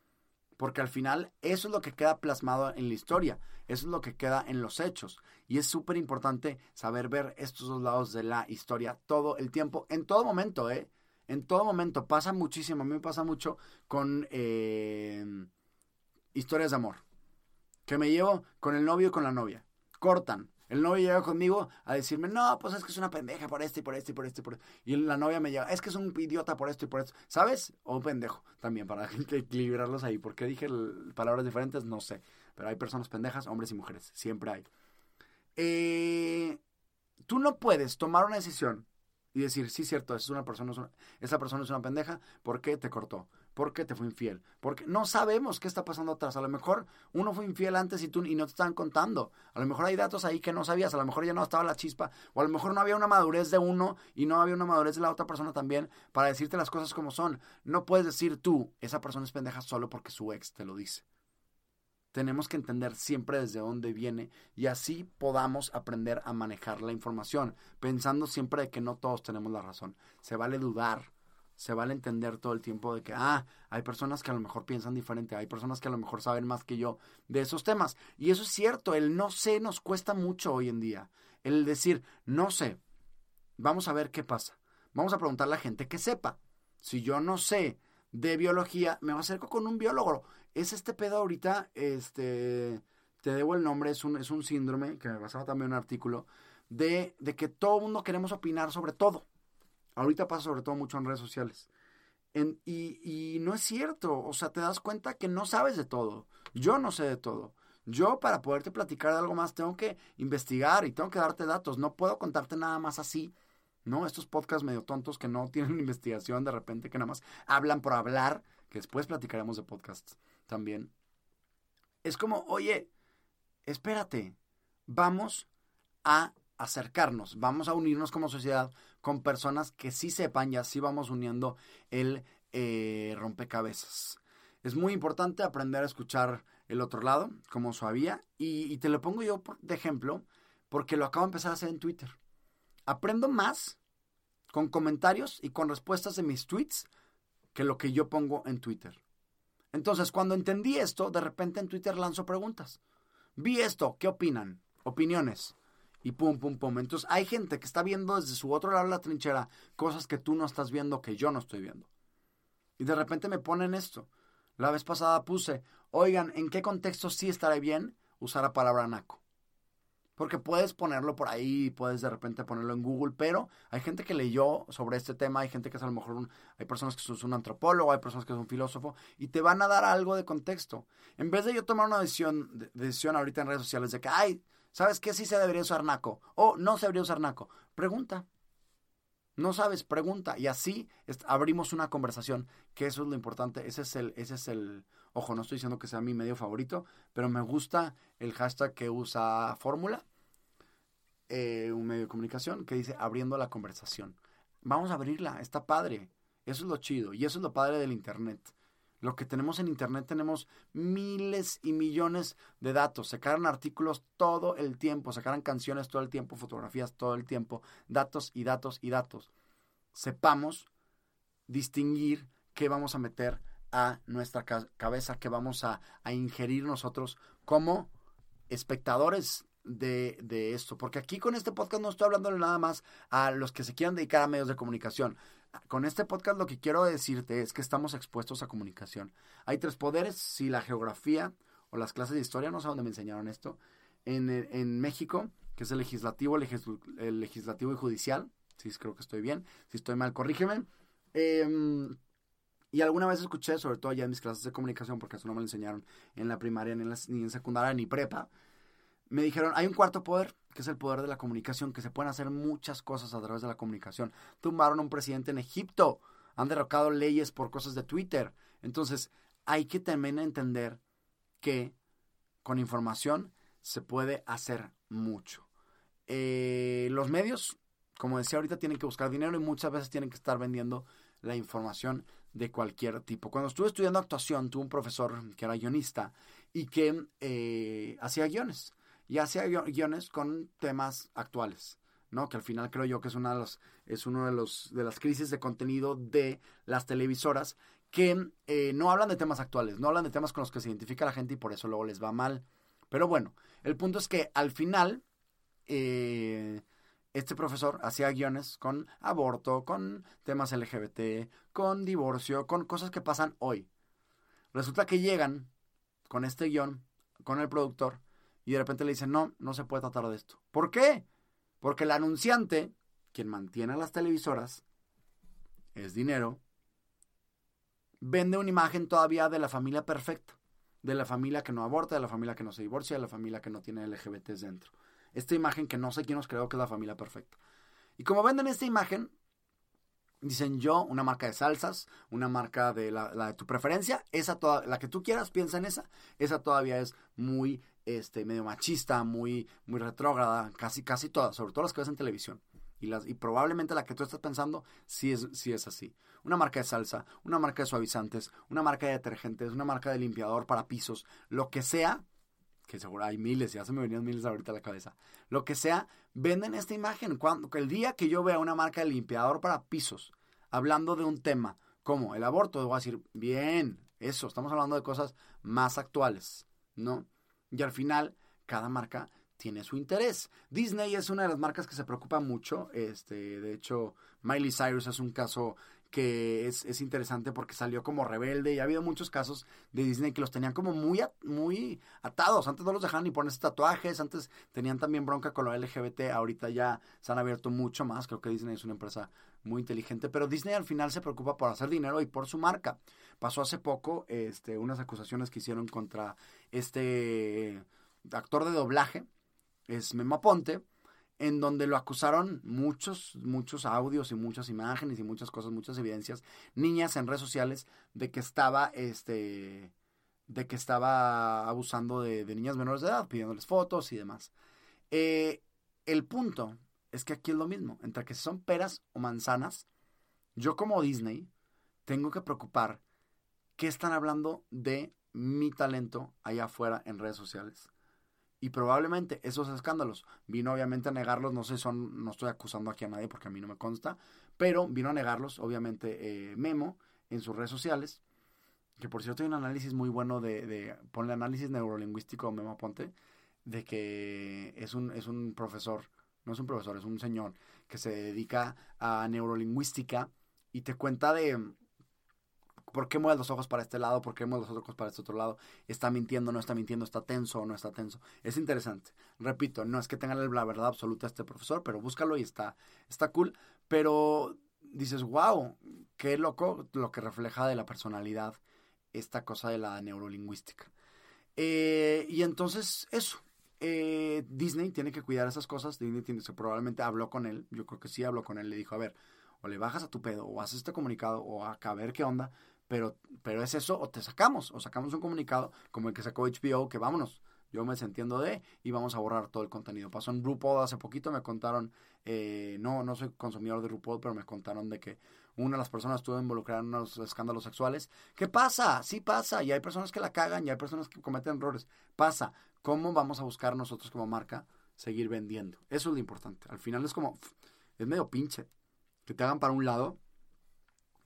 Porque al final eso es lo que queda plasmado en la historia, eso es lo que queda en los hechos. Y es súper importante saber ver estos dos lados de la historia todo el tiempo, en todo momento, ¿eh? En todo momento, pasa muchísimo, a mí me pasa mucho con eh, historias de amor, que me llevo con el novio y con la novia. Cortan, el novio llega conmigo a decirme, no, pues es que es una pendeja por esto y por esto y por esto y por esto. Y la novia me llega, es que es un idiota por esto y por esto. ¿Sabes? O un pendejo también, para [laughs] equilibrarlos ahí. ¿Por qué dije palabras diferentes? No sé. Pero hay personas pendejas, hombres y mujeres. Siempre hay. Eh, tú no puedes tomar una decisión y decir, sí, cierto, es esa persona es una pendeja, ¿por qué te cortó? ¿Por qué te fue infiel? Porque no sabemos qué está pasando atrás. A lo mejor uno fue infiel antes y tú y no te estaban contando. A lo mejor hay datos ahí que no sabías. A lo mejor ya no estaba la chispa. O a lo mejor no había una madurez de uno y no había una madurez de la otra persona también para decirte las cosas como son. No puedes decir tú, esa persona es pendeja solo porque su ex te lo dice. Tenemos que entender siempre desde dónde viene y así podamos aprender a manejar la información, pensando siempre de que no todos tenemos la razón. Se vale dudar, se vale entender todo el tiempo de que, ah, hay personas que a lo mejor piensan diferente, hay personas que a lo mejor saben más que yo de esos temas. Y eso es cierto, el no sé nos cuesta mucho hoy en día. El decir, no sé, vamos a ver qué pasa. Vamos a preguntarle a la gente que sepa. Si yo no sé de biología, me acerco con un biólogo. Es este pedo ahorita, este, te debo el nombre, es un, es un síndrome, que me pasaba también un artículo, de, de que todo mundo queremos opinar sobre todo. Ahorita pasa sobre todo mucho en redes sociales. y, no es cierto, o sea, te das cuenta que no sabes de todo. Yo no sé de todo. Yo para poderte platicar de algo más tengo que investigar y tengo que darte datos. No puedo contarte nada más así. ¿No? Estos podcasts medio tontos que no [laughs] tienen investigación de repente, que nada más hablan por hablar, que después platicaremos de podcasts también. Es como, oye, espérate, vamos a acercarnos, vamos a unirnos como sociedad con personas que sí sepan y así vamos uniendo el eh, rompecabezas. Es muy importante aprender a escuchar el otro lado, como sabía, y, y te lo pongo yo de ejemplo, porque lo acabo de empezar a hacer en Twitter. Aprendo más con comentarios y con respuestas de mis tweets que lo que yo pongo en Twitter. Entonces, cuando entendí esto, de repente en Twitter lanzo preguntas. Vi esto, ¿qué opinan? Opiniones y pum, pum, pum. Entonces hay gente que está viendo desde su otro lado de la trinchera cosas que tú no estás viendo, que yo no estoy viendo. Y de repente me ponen esto. La vez pasada puse, oigan, ¿en qué contexto sí estará bien usar la palabra naco? Porque puedes ponerlo por ahí, puedes de repente ponerlo en Google, pero hay gente que leyó sobre este tema, hay gente que es a lo mejor hay personas que son un antropólogo, hay personas que son un filósofo, y te van a dar algo de contexto. En vez de yo tomar una decisión, decisión ahorita en redes sociales de que, ay, ¿Sabes qué sí se debería usar naco? O no se debería usar naco. Pregunta. No sabes, pregunta. Y así abrimos una conversación, que eso es lo importante. Ese es el, ese es el, ojo, no estoy diciendo que sea mi medio favorito, pero me gusta el hashtag que usa Fórmula, eh, un medio de comunicación, que dice abriendo la conversación. Vamos a abrirla, está padre. Eso es lo chido. Y eso es lo padre del Internet. Lo que tenemos en Internet tenemos miles y millones de datos. Sacaron artículos todo el tiempo, sacaron canciones todo el tiempo, fotografías todo el tiempo, datos y datos y datos. Sepamos distinguir qué vamos a meter a nuestra cabeza, qué vamos a, ingerir nosotros como espectadores de, de, esto. Porque aquí con este podcast no estoy hablando nada más a los que se quieran dedicar a medios de comunicación. Con este podcast lo que quiero decirte es que estamos expuestos a comunicación. Hay tres poderes, si la geografía o las clases de historia, no sé dónde me enseñaron esto, en, en México, que es el legislativo, el, legislativo y judicial, si creo que estoy bien, si estoy mal, corrígeme. Em, y alguna vez escuché, sobre todo ya en mis clases de comunicación, porque eso no me lo enseñaron en la primaria, ni en, ni en secundaria, ni prepa, me dijeron, hay un cuarto poder, que es el poder de la comunicación, que se pueden hacer muchas cosas a través de la comunicación. Tumbaron a un presidente en Egipto, han derrocado leyes por cosas de Twitter. Entonces, hay que también entender que con información se puede hacer mucho. Eh, los medios, como decía ahorita, tienen que buscar dinero y muchas veces tienen que estar vendiendo la información de cualquier tipo. Cuando estuve estudiando actuación, tuve un profesor que era guionista y que eh, hacía guiones y hacía guiones con temas actuales. ¿no? Que al final creo yo que es una de los, es uno de los de las crisis de contenido de las televisoras que eh, no hablan de temas actuales, no hablan de temas con los que se identifica la gente y por eso luego les va mal. Pero bueno, el punto es que al final eh, este profesor hacía guiones con aborto, con temas LGBT, con divorcio, con cosas que pasan hoy. Resulta que llegan con este guion, con el productor, y de repente le dicen, no, no se puede tratar de esto. ¿Por qué? Porque el anunciante, quien mantiene las televisoras, es dinero, vende una imagen todavía de la familia perfecta, de la familia que no aborta, de la familia que no se divorcia, de la familia que no tiene LGBTs dentro. Esta imagen que no sé quién nos creó que es la familia perfecta. Y como venden esta imagen, dicen yo, una marca de salsas, una marca de la, de tu preferencia, esa toda, la que tú quieras, piensa en esa, esa todavía es muy este medio machista, muy muy retrógrada, casi casi todas, sobre todo las que ves en televisión. Y, las, y probablemente la que tú estás pensando sí es, sí es así. Una marca de salsa, una marca de suavizantes, una marca de detergentes, una marca de limpiador para pisos, lo que sea, que seguro hay miles, ya se me venían miles ahorita a la cabeza. Lo que sea, venden esta imagen. Cuando, el día que yo vea una marca de limpiador para pisos hablando de un tema como el aborto, voy a decir, bien, eso, estamos hablando de cosas más actuales, ¿no? Y al final, cada marca tiene su interés. Disney es una de las marcas que se preocupa mucho. Este, de hecho, Miley Cyrus es un caso que es, interesante porque salió como rebelde y ha habido muchos casos de Disney que los tenían como muy, muy atados. Antes no los dejaban ni ponerse tatuajes, antes tenían también bronca con lo LGBT, ahorita ya se han abierto mucho más. Creo que Disney es una empresa muy inteligente, pero Disney al final se preocupa por hacer dinero y por su marca. Pasó hace poco este, unas acusaciones que hicieron contra este actor de doblaje, es Memo Ponte, en donde lo acusaron muchos, muchos audios y muchas imágenes y muchas cosas, muchas evidencias, niñas en redes sociales de que estaba, este, de que estaba abusando de, niñas menores de edad, pidiéndoles fotos y demás. Eh, el punto es que aquí es lo mismo, entre que son peras o manzanas, yo como Disney tengo que preocupar qué están hablando de mi talento allá afuera en redes sociales. Y probablemente esos escándalos vino obviamente a negarlos, no sé, son, no estoy acusando aquí a nadie porque a mí no me consta, pero vino a negarlos obviamente eh, Memo en sus redes sociales, que por cierto hay un análisis muy bueno de, de ponle análisis neurolingüístico Memo Ponte, de que es un, es un profesor, no es un profesor, es un señor que se dedica a neurolingüística y te cuenta de ¿Por qué mueves los ojos para este lado? ¿Por qué mueves los ojos para este otro lado? ¿Está mintiendo? ¿No está mintiendo? ¿Está tenso o no está tenso? Es interesante. Repito, no es que tenga la verdad absoluta este profesor, pero búscalo y está, está cool. Pero dices, wow, qué loco lo que refleja de la personalidad esta cosa de la neurolingüística. Eh, y entonces, eso. Eh, Disney tiene que cuidar esas cosas. Disney tiene, probablemente habló con él. Yo creo que sí habló con él. Le dijo, a ver, o le bajas a tu pedo, o haces este comunicado, o a ver qué onda pero, pero es eso, o te sacamos, o sacamos un comunicado como el que sacó HBO, que vámonos, yo me desentiendo de y vamos a borrar todo el contenido. Pasó en RuPaul hace poquito, me contaron, eh, no, no soy consumidor de RuPaul, pero me contaron de que una de las personas estuvo involucrada en unos escándalos sexuales. ¿Qué pasa? Sí pasa, y hay personas que la cagan, y hay personas que cometen errores. Pasa. ¿Cómo vamos a buscar nosotros como marca seguir vendiendo? Eso es lo importante. Al final es como, es medio pinche, que te hagan para un lado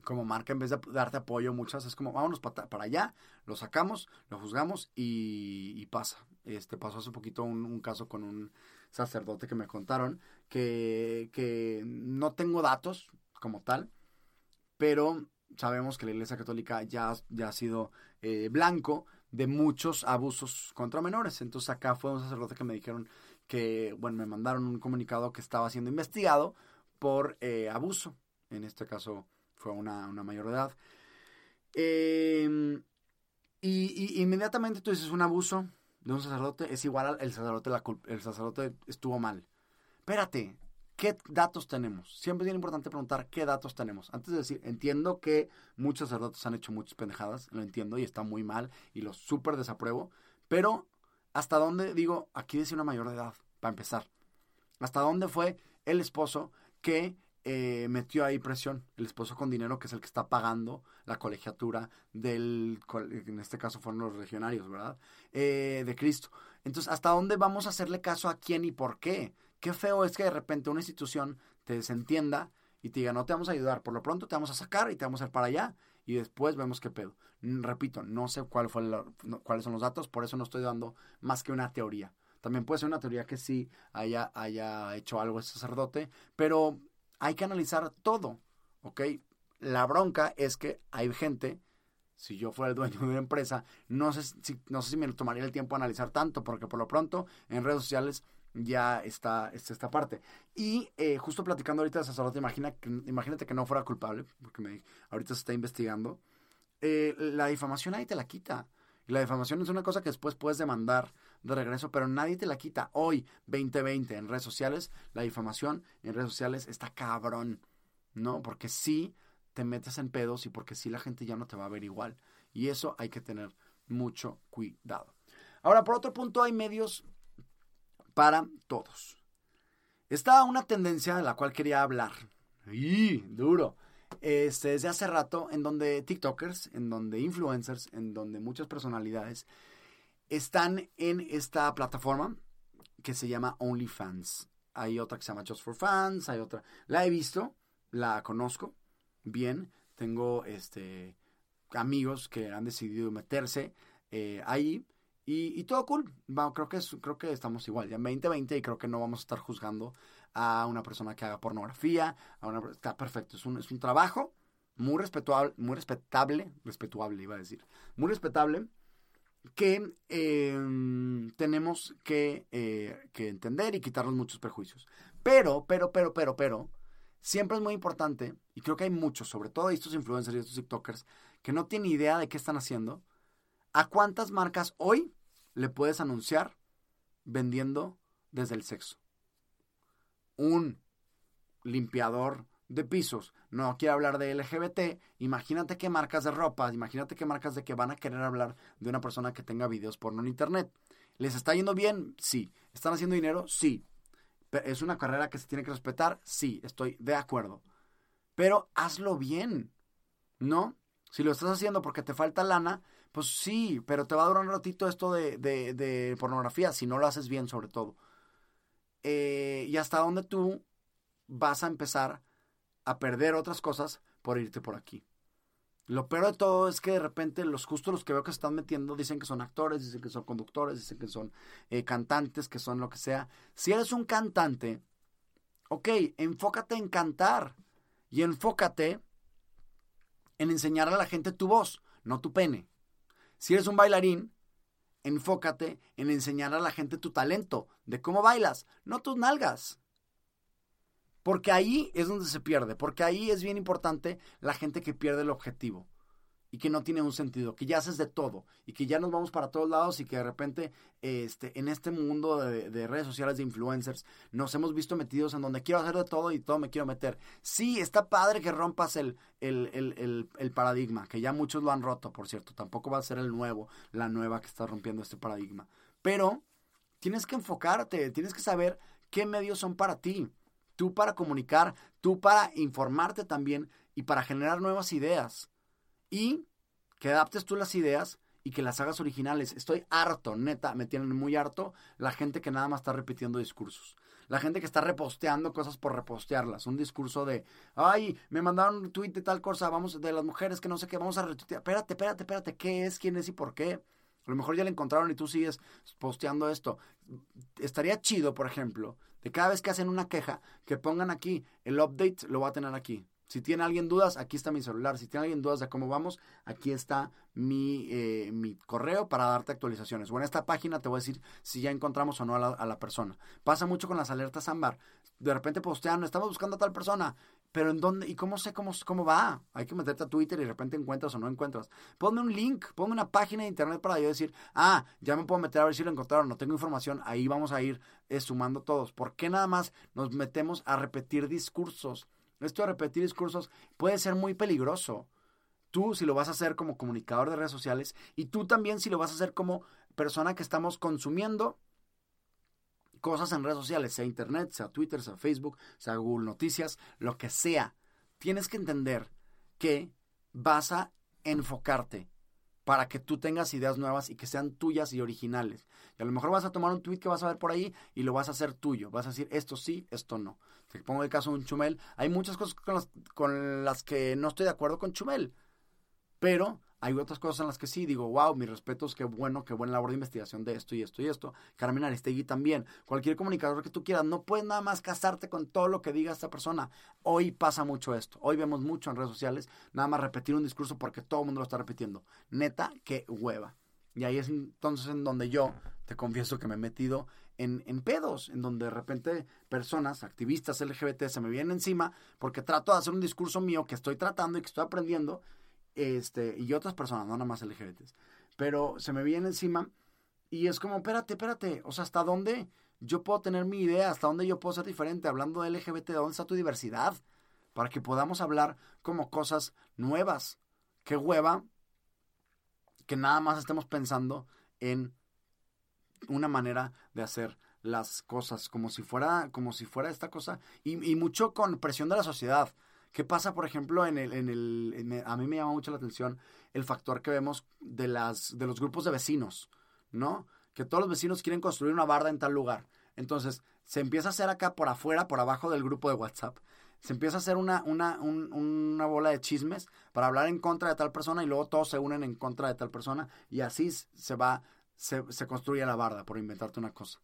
como marca, en vez de darte apoyo muchas, es como, vámonos para, para allá, lo sacamos, lo juzgamos y, pasa. Este, pasó hace poquito un, caso con un sacerdote que me contaron que, que no tengo datos como tal, pero sabemos que la Iglesia Católica ya, ya ha sido eh, blanco de muchos abusos contra menores. Entonces acá fue un sacerdote que me dijeron que, bueno, me mandaron un comunicado que estaba siendo investigado por eh, abuso. En este caso fue una, una mayor edad. Em, y, inmediatamente tú dices un abuso de un sacerdote es igual al el sacerdote, la, el sacerdote estuvo mal. Espérate, ¿qué datos tenemos? Siempre es importante preguntar qué datos tenemos. Antes de decir, entiendo que muchos sacerdotes han hecho muchas pendejadas, lo entiendo y está muy mal y lo súper desapruebo, pero ¿hasta dónde digo, aquí dice una mayor de edad, para empezar? ¿Hasta dónde fue el esposo que eh, metió ahí presión. El esposo con dinero, que es el que está pagando la colegiatura del, en este caso fueron los regionarios, ¿verdad? Eh, de Cristo. Entonces, ¿hasta dónde vamos a hacerle caso a quién y por qué? Qué feo es que de repente una institución te desentienda y te diga, no te vamos a ayudar, por lo pronto te vamos a sacar y te vamos a ir para allá y después vemos qué pedo. Repito, no sé cuál fue cuáles son los datos, por eso no estoy dando más que una teoría. También puede ser una teoría que sí haya, haya hecho algo ese sacerdote, pero hay que analizar todo, ¿ok? La bronca es que hay gente, si yo fuera el dueño de una empresa, no sé si, no sé si me tomaría el tiempo a analizar tanto, porque por lo pronto en redes sociales ya está, esta parte. Y eh, justo platicando ahorita de sacerdote, imagina imagínate que no fuera culpable, porque me, ahorita se está investigando. Eh, la difamación ahí te la quita. La difamación es una cosa que después puedes demandar de regreso, pero nadie te la quita. Hoy, 2020, en redes sociales, la difamación en redes sociales está cabrón, ¿no? Porque sí te metes en pedos y porque sí la gente ya no te va a ver igual. Y eso hay que tener mucho cuidado. Ahora, por otro punto, hay medios para todos. Está una tendencia de la cual quería hablar. ¡Y! Duro. Este, desde hace rato, en donde TikTokers, en donde influencers, en donde muchas personalidades están en esta plataforma que se llama OnlyFans. Hay otra que se llama Just for Fans, hay otra. La he visto, la conozco bien. Tengo este amigos que han decidido meterse eh, ahí. Y, todo cool. creo, que creo que estamos igual, ya en 2020, y creo que no vamos a estar juzgando a una persona que haga pornografía. está perfecto. Es un, es un trabajo muy respetable, muy respetable, respetable iba a decir, muy respetable que em, tenemos que, eh, que, entender y quitarnos muchos prejuicios. Pero, pero, pero, pero, pero, siempre es muy importante, y creo que hay muchos, sobre todo estos influencers y estos TikTokers, que no tienen idea de qué están haciendo, ¿a cuántas marcas hoy le puedes anunciar vendiendo desde el sexo? Un limpiador de pisos, no quiere hablar de LGBT, imagínate qué marcas de ropa, imagínate qué marcas de que van a querer hablar de una persona que tenga videos porno en internet. ¿Les está yendo bien? Sí. ¿Están haciendo dinero? Sí. ¿Es una carrera que se tiene que respetar? Sí, estoy de acuerdo. Pero hazlo bien, ¿no? Si lo estás haciendo porque te falta lana, pues sí, pero te va a durar un ratito esto de, de, pornografía, si no lo haces bien sobre todo. Eh, y hasta dónde tú vas a empezar a perder otras cosas por irte por aquí. Lo peor de todo es que de repente los justos los que veo que se están metiendo dicen que son actores, dicen que son conductores, dicen que son eh, cantantes, que son lo que sea. Si eres un cantante, ok, enfócate en cantar y enfócate en enseñar a la gente tu voz, no tu pene. Si eres un bailarín, enfócate en enseñar a la gente tu talento, de cómo bailas, no tus nalgas. Porque ahí es donde se pierde, porque ahí es bien importante la gente que pierde el objetivo y que no tiene un sentido, que ya haces de todo y que ya nos vamos para todos lados y que de repente este, en este mundo de, redes sociales de influencers nos hemos visto metidos en donde quiero hacer de todo y todo me quiero meter. Sí, está padre que rompas el, el, el paradigma, que ya muchos lo han roto, por cierto, tampoco va a ser el nuevo, la nueva que está rompiendo este paradigma. Pero tienes que enfocarte, tienes que saber qué medios son para ti tú para comunicar, tú para informarte también y para generar nuevas ideas. Y que adaptes tú las ideas y que las hagas originales. Estoy harto, neta, me tienen muy harto la gente que nada más está repitiendo discursos. La gente que está reposteando cosas por repostearlas. Un discurso de, ay, me mandaron un tweet de tal cosa, vamos, de las mujeres que no sé qué, vamos a retuitear. Espérate, espérate, espérate, ¿qué es, quién es y por qué? A lo mejor ya le encontraron y tú sigues posteando esto. Estaría chido, por ejemplo, de cada vez que hacen una queja, que pongan aquí, el update lo va a tener aquí. Si tiene alguien dudas, aquí está mi celular. Si tiene alguien dudas de cómo vamos, aquí está mi, eh, mi correo para darte actualizaciones. O en esta página te voy a decir si ya encontramos o no a la, a la persona. Pasa mucho con las alertas ámbar. De repente postean, estamos buscando a tal persona. Pero en dónde, y cómo sé cómo, cómo va. Hay que meterte a Twitter y de repente encuentras o no encuentras. Ponme un link, ponme una página de internet para yo decir, ah, ya me puedo meter a ver si lo encontraron, no tengo información, ahí vamos a ir eh, sumando todos. ¿Por qué nada más nos metemos a repetir discursos? Esto de repetir discursos puede ser muy peligroso. Tú si lo vas a hacer como comunicador de redes sociales y tú también si lo vas a hacer como persona que estamos consumiendo cosas en redes sociales, sea internet, sea Twitter, sea Facebook, sea Google Noticias, lo que sea. Tienes que entender que vas a enfocarte para que tú tengas ideas nuevas y que sean tuyas y originales. Y a lo mejor vas a tomar un tweet que vas a ver por ahí y lo vas a hacer tuyo. Vas a decir esto sí, esto no. Te pongo el caso de un Chumel. Hay muchas cosas con las, con las que no estoy de acuerdo con Chumel. Pero hay otras cosas en las que sí digo, wow, mis respetos, qué bueno, qué buena labor de investigación de esto y esto y esto. Carmen Aristegui también. Cualquier comunicador que tú quieras, no puedes nada más casarte con todo lo que diga esta persona. Hoy pasa mucho esto. Hoy vemos mucho en redes sociales, nada más repetir un discurso porque todo el mundo lo está repitiendo. Neta, qué hueva. Y ahí es entonces en donde yo te confieso que me he metido en, en, pedos, en donde de repente personas, activistas LGBT, se me vienen encima porque trato de hacer un discurso mío que estoy tratando y que estoy aprendiendo este, y otras personas, no nada más LGBTs. Pero se me viene encima y es como, espérate, espérate, o sea, ¿hasta dónde yo puedo tener mi idea? ¿Hasta dónde yo puedo ser diferente? Hablando de LGBT, ¿dónde está tu diversidad? Para que podamos hablar como cosas nuevas. Qué hueva que nada más estemos pensando en una manera de hacer las cosas como si fuera como si fuera esta cosa y, y mucho con presión de la sociedad ¿Qué pasa, por ejemplo, en el, en el a mí me llama mucho la atención el factor que vemos de las de los grupos de vecinos, ¿no? Que todos los vecinos quieren construir una barda en tal lugar. Entonces, se empieza a hacer acá por afuera, por abajo del grupo de WhatsApp. Se empieza a hacer una, una, una bola de chismes para hablar en contra de tal persona y luego todos se unen en contra de tal persona y así se va, se, se construye la barda, por inventarte una cosa.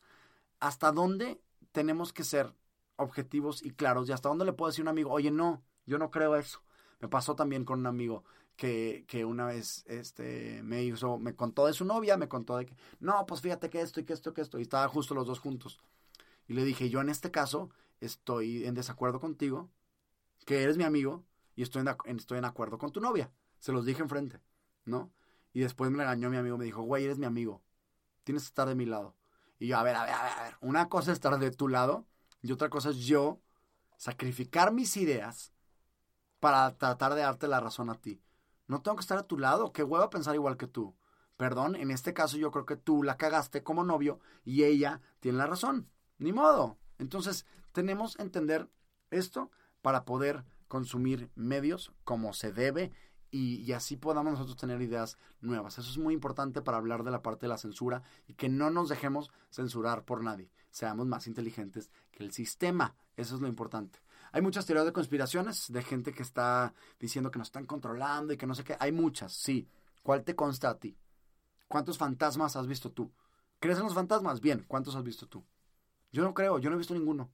¿Hasta dónde tenemos que ser objetivos y claros? ¿Y hasta dónde le puedo decir a un amigo, oye, no, yo no creo eso. Me pasó también con un amigo que, que una vez este, me hizo, me contó de su novia, me contó de que, no, pues fíjate que esto y que esto, que esto, y estaban justo los dos juntos. Y le dije, yo en este caso estoy en desacuerdo contigo, que eres mi amigo, y estoy en, estoy en acuerdo con tu novia. Se los dije enfrente, ¿no? Y después me regañó mi amigo, me dijo, güey, eres mi amigo, tienes que estar de mi lado. Y yo, a ver, a ver, a ver, una cosa es estar de tu lado, y otra cosa es yo sacrificar mis ideas para tratar de darte la razón a ti. No tengo que estar a tu lado, qué huevo pensar igual que tú. Perdón, en este caso yo creo que tú la cagaste como novio y ella tiene la razón. Ni modo. Entonces, tenemos que entender esto para poder consumir medios como se debe y, así podamos nosotros tener ideas nuevas. Eso es muy importante para hablar de la parte de la censura y que no nos dejemos censurar por nadie. Seamos más inteligentes que el sistema. Eso es lo importante. Hay muchas teorías de conspiraciones de gente que está diciendo que nos están controlando y que no sé qué. Hay muchas, sí. ¿Cuál te consta a ti? ¿Cuántos fantasmas has visto tú? ¿Crees en los fantasmas? Bien, ¿cuántos has visto tú? Yo no creo, yo no he visto ninguno.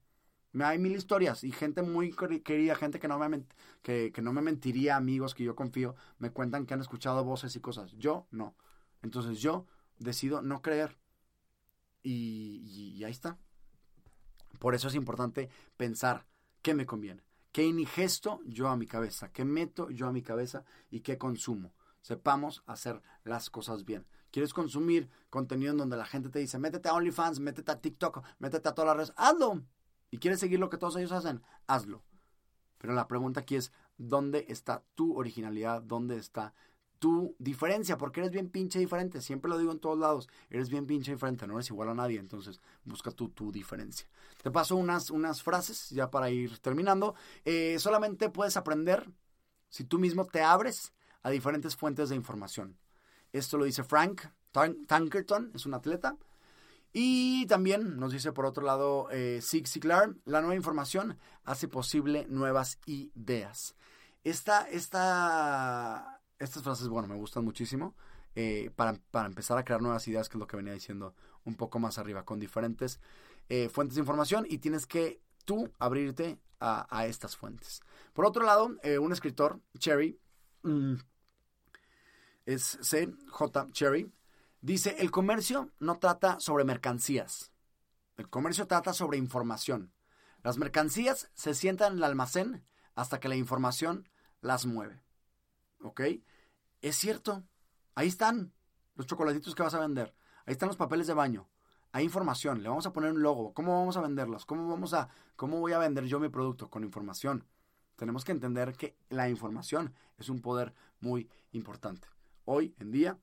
Hay mil historias y gente muy querida, gente que no, me que, que no me mentiría, amigos que yo confío, me cuentan que han escuchado voces y cosas. Yo no. Entonces yo decido no creer. Y, y ahí está. Por eso es importante pensar ¿Qué me conviene? ¿Qué ingesto yo a mi cabeza? ¿Qué meto yo a mi cabeza? ¿Y qué consumo? Sepamos hacer las cosas bien. ¿Quieres consumir contenido en donde la gente te dice, métete a OnlyFans, métete a TikTok, métete a todas las redes? Hazlo. ¿Y quieres seguir lo que todos ellos hacen? Hazlo. Pero la pregunta aquí es, ¿dónde está tu originalidad? ¿Dónde está tu diferencia, porque eres bien pinche diferente. Siempre lo digo en todos lados. Eres bien pinche diferente, no eres igual a nadie. Entonces, busca tu, tu diferencia. Te paso unas, unas frases ya para ir terminando. Eh, solamente puedes aprender si tú mismo te abres a diferentes fuentes de información. Esto lo dice Frank Tankerton, es un atleta. Y también nos dice por otro lado eh, Zig Ziglar, la nueva información hace posible nuevas ideas. Esta, esta estas frases, bueno, me gustan muchísimo. Eh, para, empezar a crear nuevas ideas, que es lo que venía diciendo un poco más arriba, con diferentes eh, fuentes de información y tienes que tú abrirte a, estas fuentes. Por otro lado, eh, un escritor, Cherry, mm, es C. J. Cherry, dice, el comercio no trata sobre mercancías, el comercio trata sobre información. Las mercancías se sientan en el almacén hasta que la información las mueve. ¿Ok? Es cierto. Ahí están los chocolatitos que vas a vender. Ahí están los papeles de baño. Hay información. Le vamos a poner un logo. ¿Cómo vamos a venderlos? ¿Cómo vamos a, cómo voy a vender yo mi producto? Con información. Tenemos que entender que la información es un poder muy importante. Hoy en día,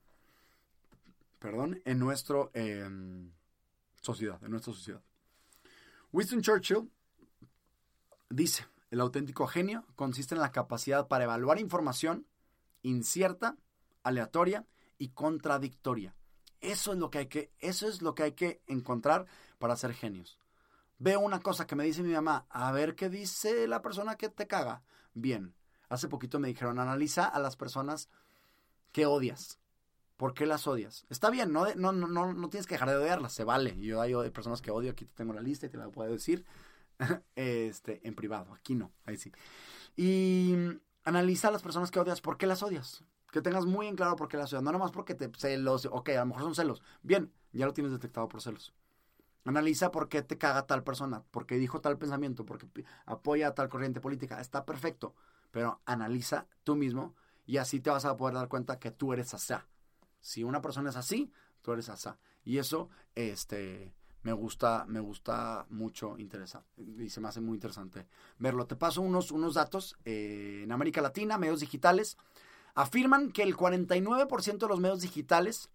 perdón, en nuestra em, sociedad, en nuestra sociedad. Winston Churchill dice, el auténtico genio consiste en la capacidad para evaluar información incierta, aleatoria y contradictoria. Eso es lo que hay que, eso es lo que hay que encontrar para ser genios. Veo una cosa que me dice mi mamá, a ver qué dice la persona que te caga. Bien, hace poquito me dijeron, analiza a las personas que odias. ¿Por qué las odias? Está bien, no, no, no, no tienes que dejar de odiarlas, se vale. Yo hay personas que odio, aquí te tengo la lista y te la puedo decir [laughs] este, en privado, aquí no, ahí sí. Y analiza a las personas que odias, ¿por qué las odias? Que tengas muy en claro por qué las odias, no nomás porque te celos, ok, a lo mejor son celos. Bien, ya lo tienes detectado por celos. Analiza por qué te caga tal persona, por qué dijo tal pensamiento, por qué apoya tal corriente política. Está perfecto, pero analiza tú mismo y así te vas a poder dar cuenta que tú eres asá. Si una persona es así, tú eres asá. Y eso, este, me gusta, me gusta mucho interesante y se me hace muy interesante verlo. Te paso unos, unos datos. Eh, en América Latina, medios digitales afirman que el 49% de los medios digitales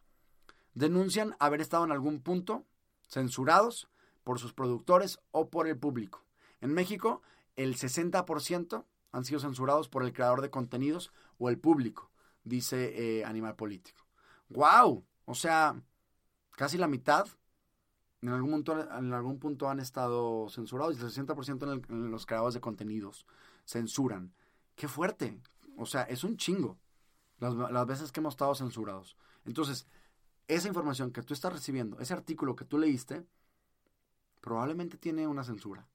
denuncian haber estado en algún punto censurados por sus productores o por el público. En México, el 60% han sido censurados por el creador de contenidos o el público, dice eh, Animal Político. ¡Wow! O sea, casi la mitad en algún punto, en algún punto han estado censurados y el 60% en, los creadores de contenidos censuran. ¡Qué fuerte! O sea, es un chingo las, las veces que hemos estado censurados. Entonces, esa información que tú estás recibiendo, ese artículo que tú leíste, probablemente tiene una censura.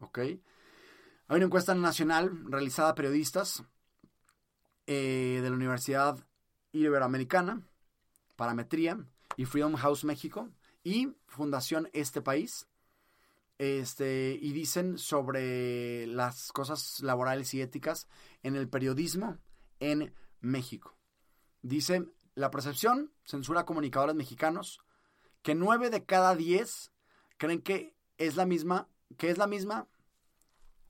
¿Ok? Hay una encuesta nacional realizada a periodistas eh, de la Universidad Iberoamericana, Parametría y Freedom House México y Fundación Este País. Este, y dicen sobre las cosas laborales y éticas en el periodismo en México. Dice, la percepción censura a comunicadores mexicanos que nueve de cada diez creen que es la misma, que es la misma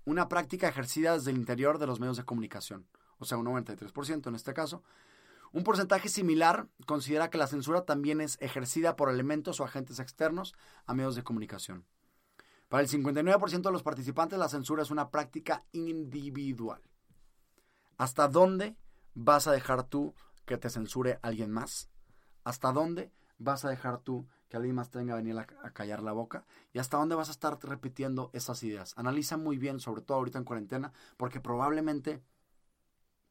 una práctica ejercida desde el interior de los medios de comunicación. O sea, un 93% en este caso. Un porcentaje similar considera que la censura también es ejercida por elementos o agentes externos a medios de comunicación. Para el 59% de los participantes la censura es una práctica individual. ¿Hasta dónde vas a dejar tú que te censure alguien más? ¿Hasta dónde vas a dejar tú que alguien más tenga venir a, a, callar la boca? ¿Y hasta dónde vas a estar repitiendo esas ideas? Analiza muy bien, sobre todo ahorita en cuarentena, porque probablemente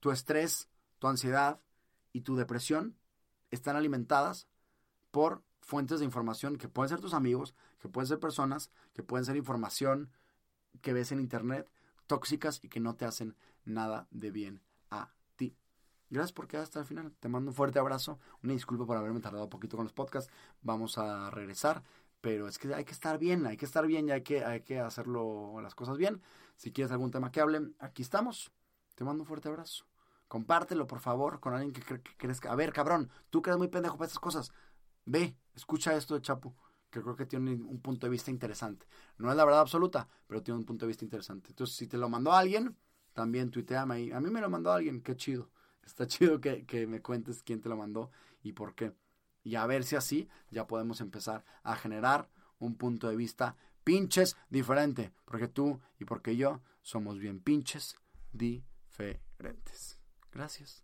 tu estrés, tu ansiedad, y tu depresión están alimentadas por fuentes de información que pueden ser tus amigos, que pueden ser personas, que pueden ser información que ves en internet, tóxicas y que no te hacen nada de bien a ti. Gracias por quedar hasta el final. Te mando un fuerte abrazo. Una disculpa por haberme tardado un poquito con los podcasts. Vamos a regresar. Pero es que hay que estar bien, hay que estar bien y hay que, hay que hacerlo las cosas bien. Si quieres algún tema que hable, aquí estamos. Te mando un fuerte abrazo. Compártelo, por favor, con alguien que, crees que... A ver, cabrón, tú crees muy pendejo para estas cosas. Ve, escucha esto de Chapo, que creo que tiene un punto de vista interesante. No es la verdad absoluta, pero tiene un punto de vista interesante. Entonces, si te lo mandó alguien, también tuiteame ahí. A mí me lo mandó alguien, qué chido. Está chido que, que me cuentes quién te lo mandó y por qué. Y a ver si así ya podemos empezar a generar un punto de vista pinches diferente. Porque tú y porque yo somos bien pinches diferentes. Gracias.